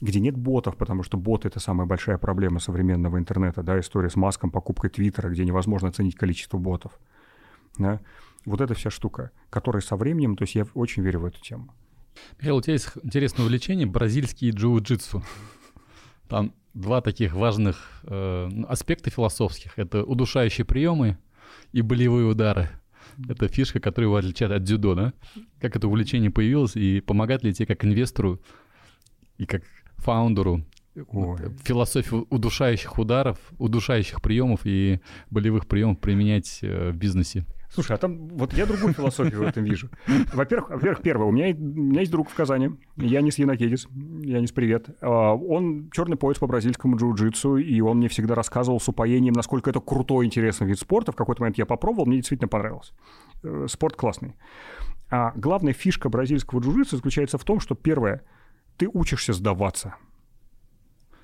где нет ботов, потому что боты — это самая большая проблема современного интернета, да, история с маском, покупкой Твиттера, где невозможно оценить количество ботов. Да. Вот эта вся штука, которая со временем, то есть я очень верю в эту тему. Михаил, у тебя есть интересное увлечение — бразильский джиу-джитсу. Там два таких важных э, аспекта философских. Это удушающие приемы и болевые удары. Это фишка, которая его отличает от дзюдо, да? Как это увлечение появилось и помогает ли тебе как инвестору и как фаундеру Ой. философию удушающих ударов, удушающих приемов и болевых приемов применять э, в бизнесе? Слушай, а там вот я другую философию в этом вижу. Во-первых, во-первых, первое, у меня, у меня есть друг в Казани, Янис Янакедис, Янис, привет. А, он черный пояс по бразильскому джиу-джитсу, и он мне всегда рассказывал с упоением, насколько это крутой, интересный вид спорта. В какой-то момент я попробовал, мне действительно понравилось. Э, спорт классный. А главная фишка бразильского джиу-джитсу заключается в том, что первое, ты учишься сдаваться.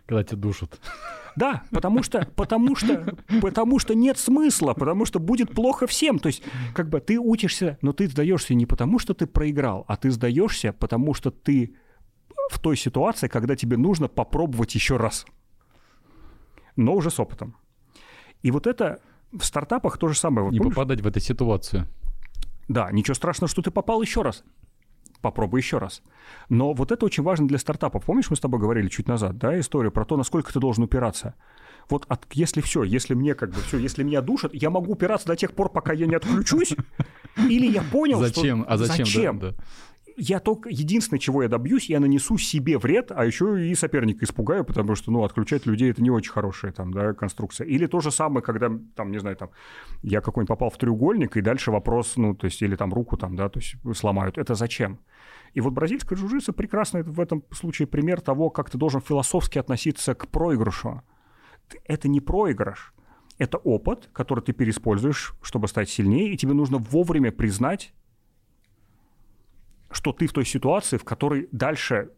Когда тебя душат. Да, потому что, потому что, потому что нет смысла, потому что будет плохо всем. То есть, как бы ты учишься, но ты сдаешься не потому, что ты проиграл, а ты сдаешься, потому что ты в той ситуации, когда тебе нужно попробовать еще раз. Но уже с опытом. И вот это в стартапах то же самое. Вот не помнишь? попадать в эту ситуацию. Да, ничего страшного, что ты попал еще раз попробуй еще раз. Но вот это очень важно для стартапов. Помнишь, мы с тобой говорили чуть назад, да, историю про то, насколько ты должен упираться. Вот от, если все, если мне как бы все, если меня душат, я могу упираться до тех пор, пока я не отключусь, или я понял, зачем? что... А зачем? Зачем? Да, да. Я только... Единственное, чего я добьюсь, я нанесу себе вред, а еще и соперника испугаю, потому что, ну, отключать людей – это не очень хорошая там, да, конструкция. Или то же самое, когда, там, не знаю, там, я какой-нибудь попал в треугольник, и дальше вопрос, ну, то есть, или там руку там, да, то есть сломают. Это зачем? И вот бразильская джиу прекрасный в этом случае пример того, как ты должен философски относиться к проигрышу. Это не проигрыш, это опыт, который ты переиспользуешь, чтобы стать сильнее, и тебе нужно вовремя признать, что ты в той ситуации, в которой дальше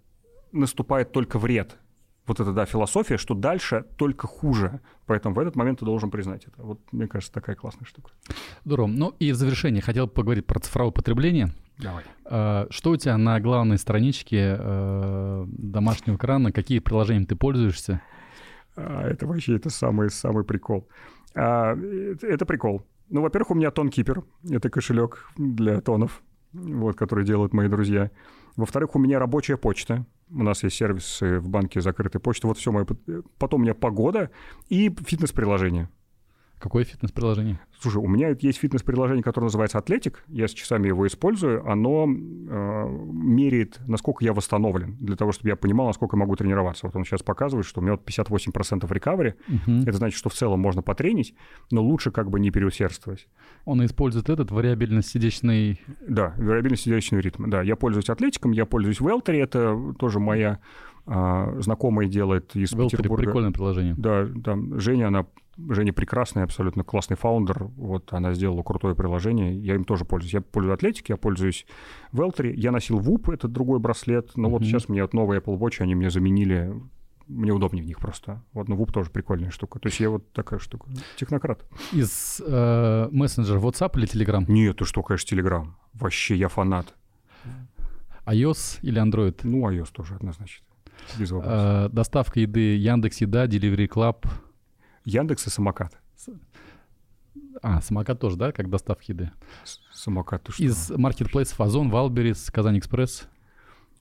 наступает только вред. Вот это, да, философия, что дальше только хуже. Поэтому в этот момент ты должен признать это. Вот, мне кажется, такая классная штука. Здорово. Ну и в завершение хотел поговорить про цифровое потребление. Давай. А, что у тебя на главной страничке э, домашнего экрана? Какие приложения ты пользуешься? А, это вообще это самый, самый прикол. А, это прикол. Ну, во-первых, у меня тонкипер. Это кошелек для тонов вот, которые делают мои друзья. Во-вторых, у меня рабочая почта. У нас есть сервисы в банке закрытой почты. Вот все мое. Потом у меня погода и фитнес-приложение. Какое фитнес-приложение? Слушай, у меня есть фитнес-приложение, которое называется Атлетик. Я с часами его использую. Оно э, меряет, насколько я восстановлен, для того, чтобы я понимал, насколько я могу тренироваться. Вот он сейчас показывает, что у меня вот 58% рекавери. Угу. Это значит, что в целом можно потренить, но лучше как бы не переусердствовать. Он использует этот вариабельно-сердечный... Да, вариабельно-сердечный ритм. Да, я пользуюсь Атлетиком, я пользуюсь Велтери. Это тоже моя а, знакомая делает из Велтери Петербурга. прикольное приложение. Да, там Женя, она Женя прекрасный, абсолютно классный фаундер. Вот она сделала крутое приложение. Я им тоже пользуюсь. Я пользуюсь Атлетик, я пользуюсь Велтери. Я носил ВУП, это другой браслет. Но uh-huh. вот сейчас мне вот новые Apple Watch, они мне заменили мне удобнее в них просто. Вот, но ВУП тоже прикольная штука. То есть я вот такая штука. Технократ. Из э, мессенджера WhatsApp или Telegram? Нет, ты что, конечно, Telegram. Вообще, я фанат. iOS или Android? Ну, iOS тоже однозначно. Без вопросов. Э, доставка еды Яндекс Еда, Delivery Club. Яндекс и самокат. А, самокат тоже, да, как доставка еды? Самокат, ты что? Из маркетплейсов Озон, Валберис, Казань Экспресс.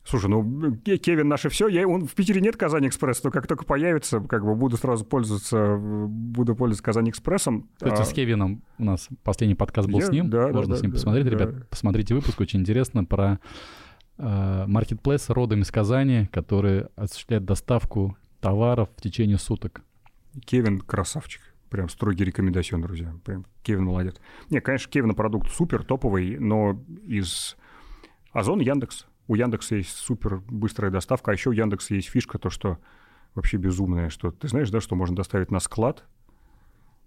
Слушай, ну, Кевин наше все. Я, он, в Питере нет Казань Экспресс, но как только появится, как бы буду сразу пользоваться, буду пользоваться Казань Экспрессом. Кстати, а... с Кевином у нас последний подкаст был я, с ним. Да, Можно да, с ним да, посмотреть, да, ребят. Да. Посмотрите выпуск, очень интересно про маркетплейс родом из Казани, который осуществляет доставку товаров в течение суток. Кевин красавчик. Прям строгий рекомендацион, друзья. Прям Кевин молодец. Не, конечно, Кевина продукт супер топовый, но из Озон Яндекс. У Яндекса есть супер быстрая доставка, а еще у Яндекса есть фишка, то, что вообще безумная, что ты знаешь, да, что можно доставить на склад,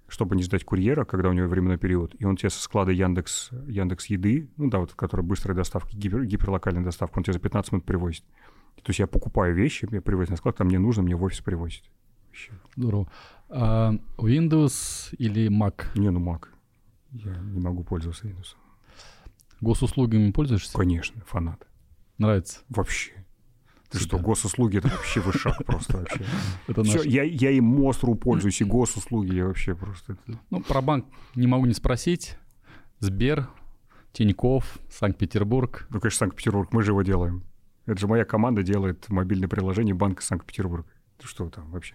чтобы не ждать курьера, когда у него временной период, и он тебе со склада Яндекс, Яндекс еды, ну да, вот, который быстрая доставка, гипер, гиперлокальная доставка, он тебе за 15 минут привозит. То есть я покупаю вещи, я привозят на склад, там мне нужно, мне в офис привозит. Здорово. А Windows или Mac? Не, ну Mac. Я не могу пользоваться Windows. Госуслугами пользуешься? Конечно, фанат. Нравится? Вообще. Ты что, госуслуги это вообще вышаг просто вообще. Это Все, я, я и Мостру пользуюсь, и госуслуги я вообще просто... Ну, про банк не могу не спросить. Сбер, Тиньков, Санкт-Петербург. Ну, конечно, Санкт-Петербург, мы же его делаем. Это же моя команда делает мобильное приложение Банка Санкт-Петербург. Что там вообще?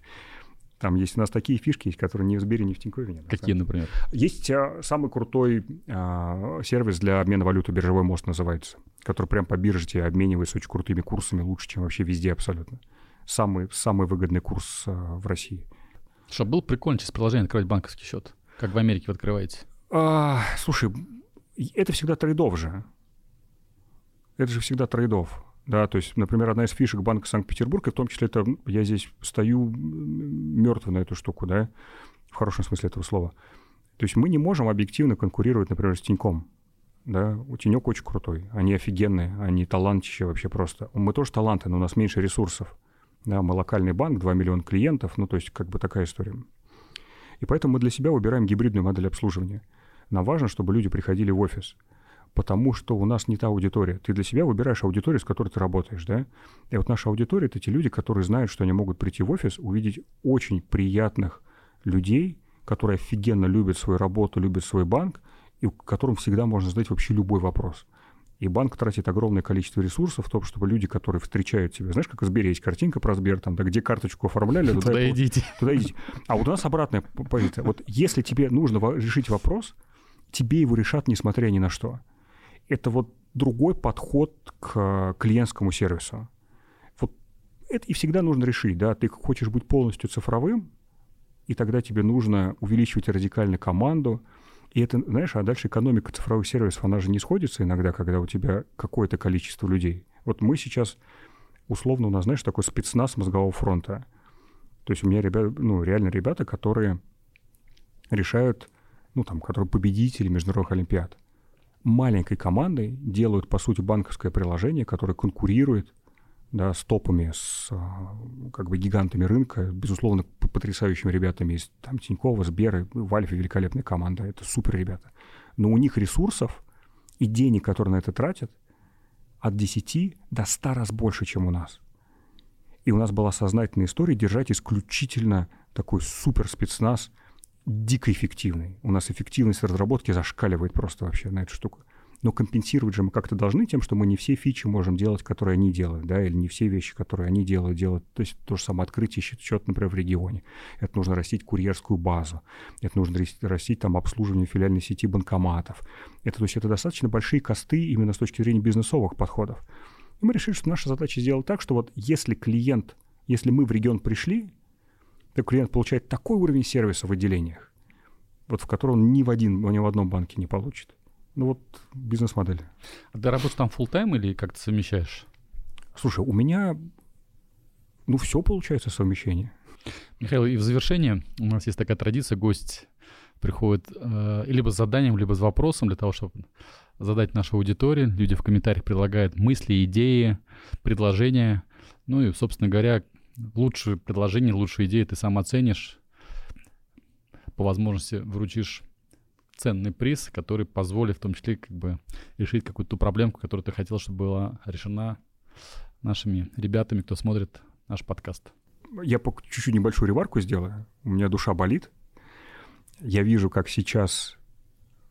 Там есть у нас такие фишки, есть, которые ни в Сбере, ни в Тинькове нет. Какие, например? Есть а, самый крутой а, сервис для обмена валюты, биржевой мост называется, который прям по бирже тебе обменивается очень крутыми курсами, лучше, чем вообще везде абсолютно. Самый, самый выгодный курс а, в России. Что, был прикольно через приложение открывать банковский счет? Как в Америке вы открываете? А, слушай, это всегда трейдов же. Это же всегда трейдов. Да, то есть, например, одна из фишек Банка Санкт-Петербурга, в том числе это я здесь стою мертвый на эту штуку, да, в хорошем смысле этого слова. То есть мы не можем объективно конкурировать, например, с Тиньком. Да, у Тинек очень крутой, они офигенные, они талантище вообще просто. Мы тоже таланты, но у нас меньше ресурсов. Да, мы локальный банк, 2 миллиона клиентов, ну, то есть как бы такая история. И поэтому мы для себя выбираем гибридную модель обслуживания. Нам важно, чтобы люди приходили в офис, потому что у нас не та аудитория. Ты для себя выбираешь аудиторию, с которой ты работаешь, да? И вот наша аудитория — это те люди, которые знают, что они могут прийти в офис, увидеть очень приятных людей, которые офигенно любят свою работу, любят свой банк, и которым всегда можно задать вообще любой вопрос. И банк тратит огромное количество ресурсов в том, чтобы люди, которые встречают тебя, знаешь, как в Сбере есть картинка про Сбер, там, да, где карточку оформляли, туда, туда идите. Туда идите. А вот у нас обратная позиция. Вот если тебе нужно решить вопрос, тебе его решат, несмотря ни на что. Это вот другой подход к клиентскому сервису. Вот это и всегда нужно решить, да, ты хочешь быть полностью цифровым, и тогда тебе нужно увеличивать радикально команду, и это, знаешь, а дальше экономика цифровых сервисов, она же не сходится иногда, когда у тебя какое-то количество людей. Вот мы сейчас, условно, у нас, знаешь, такой спецназ мозгового фронта. То есть у меня ребята, ну, реально ребята, которые решают, ну, там, которые победители международных олимпиад. Маленькой командой делают, по сути, банковское приложение, которое конкурирует да, с топами, с а, как бы гигантами рынка, безусловно, потрясающими ребятами из там Тинькова, Сбера, в Альфе великолепная команда, это супер ребята. Но у них ресурсов и денег, которые на это тратят, от 10 до 100 раз больше, чем у нас. И у нас была сознательная история держать исключительно такой супер спецназ, дико эффективный. У нас эффективность разработки зашкаливает просто вообще на эту штуку но компенсировать же мы как-то должны тем, что мы не все фичи можем делать, которые они делают, да, или не все вещи, которые они делают, делают. То есть то же самое открытие счет, например, в регионе. Это нужно растить курьерскую базу, это нужно растить там обслуживание филиальной сети банкоматов. Это, то есть это достаточно большие косты именно с точки зрения бизнесовых подходов. И мы решили, что наша задача сделать так, что вот если клиент, если мы в регион пришли, то клиент получает такой уровень сервиса в отделениях, вот в котором он ни в, один, ни в одном банке не получит. Ну вот бизнес-модель. А ты работаешь там full тайм или как ты совмещаешь? Слушай, у меня, ну, все получается совмещение. Михаил, и в завершение у нас есть такая традиция, гость приходит э, либо с заданием, либо с вопросом для того, чтобы задать нашей аудитории. Люди в комментариях предлагают мысли, идеи, предложения. Ну и, собственно говоря, лучшие предложения, лучшие идеи ты сам оценишь. По возможности вручишь ценный приз, который позволит в том числе как бы решить какую-то проблемку, которую ты хотел, чтобы была решена нашими ребятами, кто смотрит наш подкаст. Я чуть-чуть небольшую ремарку сделаю. У меня душа болит. Я вижу, как сейчас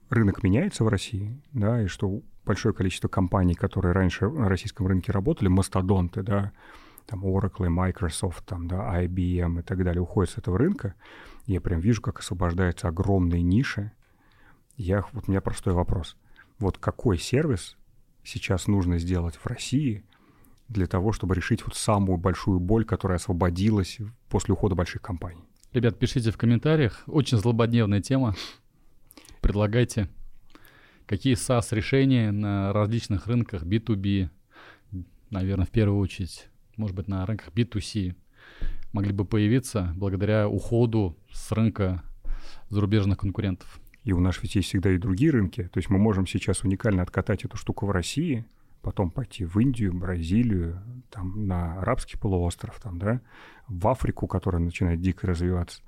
рынок меняется в России, да, и что большое количество компаний, которые раньше на российском рынке работали, мастодонты, да, там Oracle, Microsoft, там, да, IBM и так далее, уходят с этого рынка. Я прям вижу, как освобождаются огромные ниши, я, вот у меня простой вопрос. Вот какой сервис сейчас нужно сделать в России для того, чтобы решить вот самую большую боль, которая освободилась после ухода больших компаний? Ребят, пишите в комментариях. Очень злободневная тема. Предлагайте, какие SaaS-решения на различных рынках B2B, наверное, в первую очередь, может быть, на рынках B2C могли бы появиться благодаря уходу с рынка зарубежных конкурентов. И у нас ведь есть всегда и другие рынки. То есть мы можем сейчас уникально откатать эту штуку в России, потом пойти в Индию, Бразилию, там, на арабский полуостров, там, да, в Африку, которая начинает дико развиваться.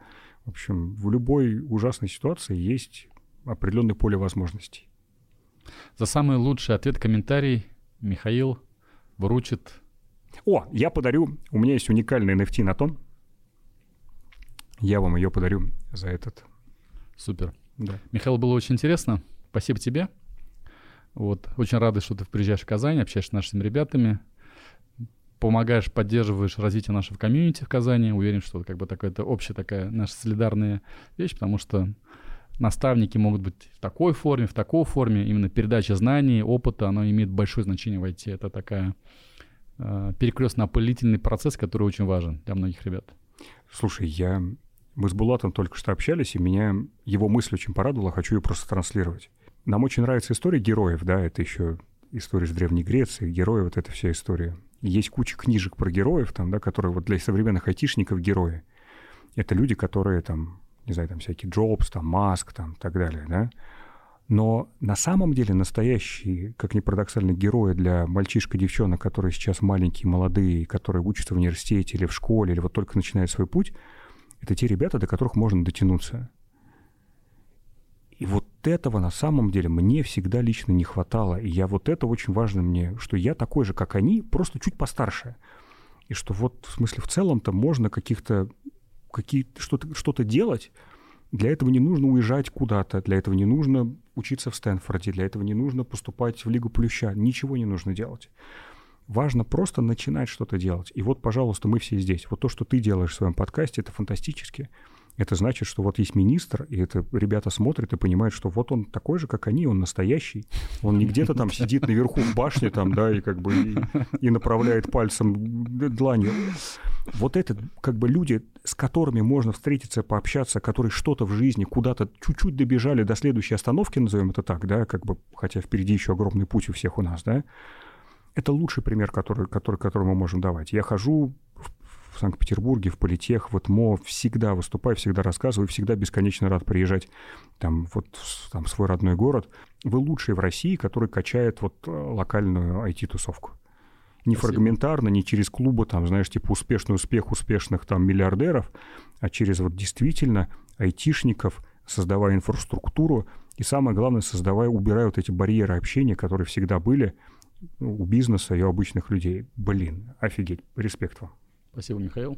В общем, в любой ужасной ситуации есть определенное поле возможностей. За самый лучший ответ комментарий Михаил вручит. О, я подарю, у меня есть уникальный NFT на тон. Я вам ее подарю за этот. Супер. Да. Михаил, было очень интересно. Спасибо тебе. Вот. Очень рады, что ты приезжаешь в Казань, общаешься с нашими ребятами, помогаешь, поддерживаешь развитие нашего комьюнити в Казани. Уверен, что как бы такая-то общая такая наша солидарная вещь, потому что наставники могут быть в такой форме, в такой форме. Именно передача знаний, опыта, оно имеет большое значение в IT. Это такая перекрестно-опылительный процесс, который очень важен для многих ребят. Слушай, я мы с Булатом только что общались, и меня его мысль очень порадовала, хочу ее просто транслировать. нам очень нравится история героев, да, это еще история из Древней Греции, герои, вот эта вся история. Есть куча книжек про героев, там, да, которые вот для современных айтишников герои. Это люди, которые там, не знаю, там всякие Джобс, там Маск, там так далее, да. Но на самом деле настоящие, как ни парадоксально, герои для мальчишек и девчонок, которые сейчас маленькие, молодые, которые учатся в университете или в школе, или вот только начинают свой путь, это те ребята, до которых можно дотянуться. И вот этого на самом деле мне всегда лично не хватало. И я вот это очень важно мне, что я такой же, как они, просто чуть постарше. И что вот, в смысле, в целом-то можно каких-то какие что-то что делать. Для этого не нужно уезжать куда-то, для этого не нужно учиться в Стэнфорде, для этого не нужно поступать в Лигу Плюща, ничего не нужно делать. Важно просто начинать что-то делать. И вот, пожалуйста, мы все здесь. Вот то, что ты делаешь в своем подкасте, это фантастически это значит, что вот есть министр, и это ребята смотрят и понимают, что вот он такой же, как они, он настоящий. Он не где-то там сидит наверху в башне там, да, и как бы и, и направляет пальцем дланью. Вот это как бы люди, с которыми можно встретиться, пообщаться, которые что-то в жизни куда-то чуть-чуть добежали до следующей остановки, назовем это так, да, как бы, хотя впереди еще огромный путь у всех у нас, да, это лучший пример, который, который, который мы можем давать. Я хожу в Санкт-Петербурге, в Политех, вот МО, всегда выступаю, всегда рассказываю, всегда бесконечно рад приезжать там вот там свой родной город. Вы лучшие в России, который качает вот э, локальную IT-тусовку. Не Спасибо. фрагментарно, не через клубы, там, знаешь, типа успешный успех успешных там миллиардеров, а через вот действительно айтишников, создавая инфраструктуру и самое главное, создавая, убирая вот эти барьеры общения, которые всегда были у бизнеса и у обычных людей. Блин, офигеть, респект вам. Спасибо, Михаил.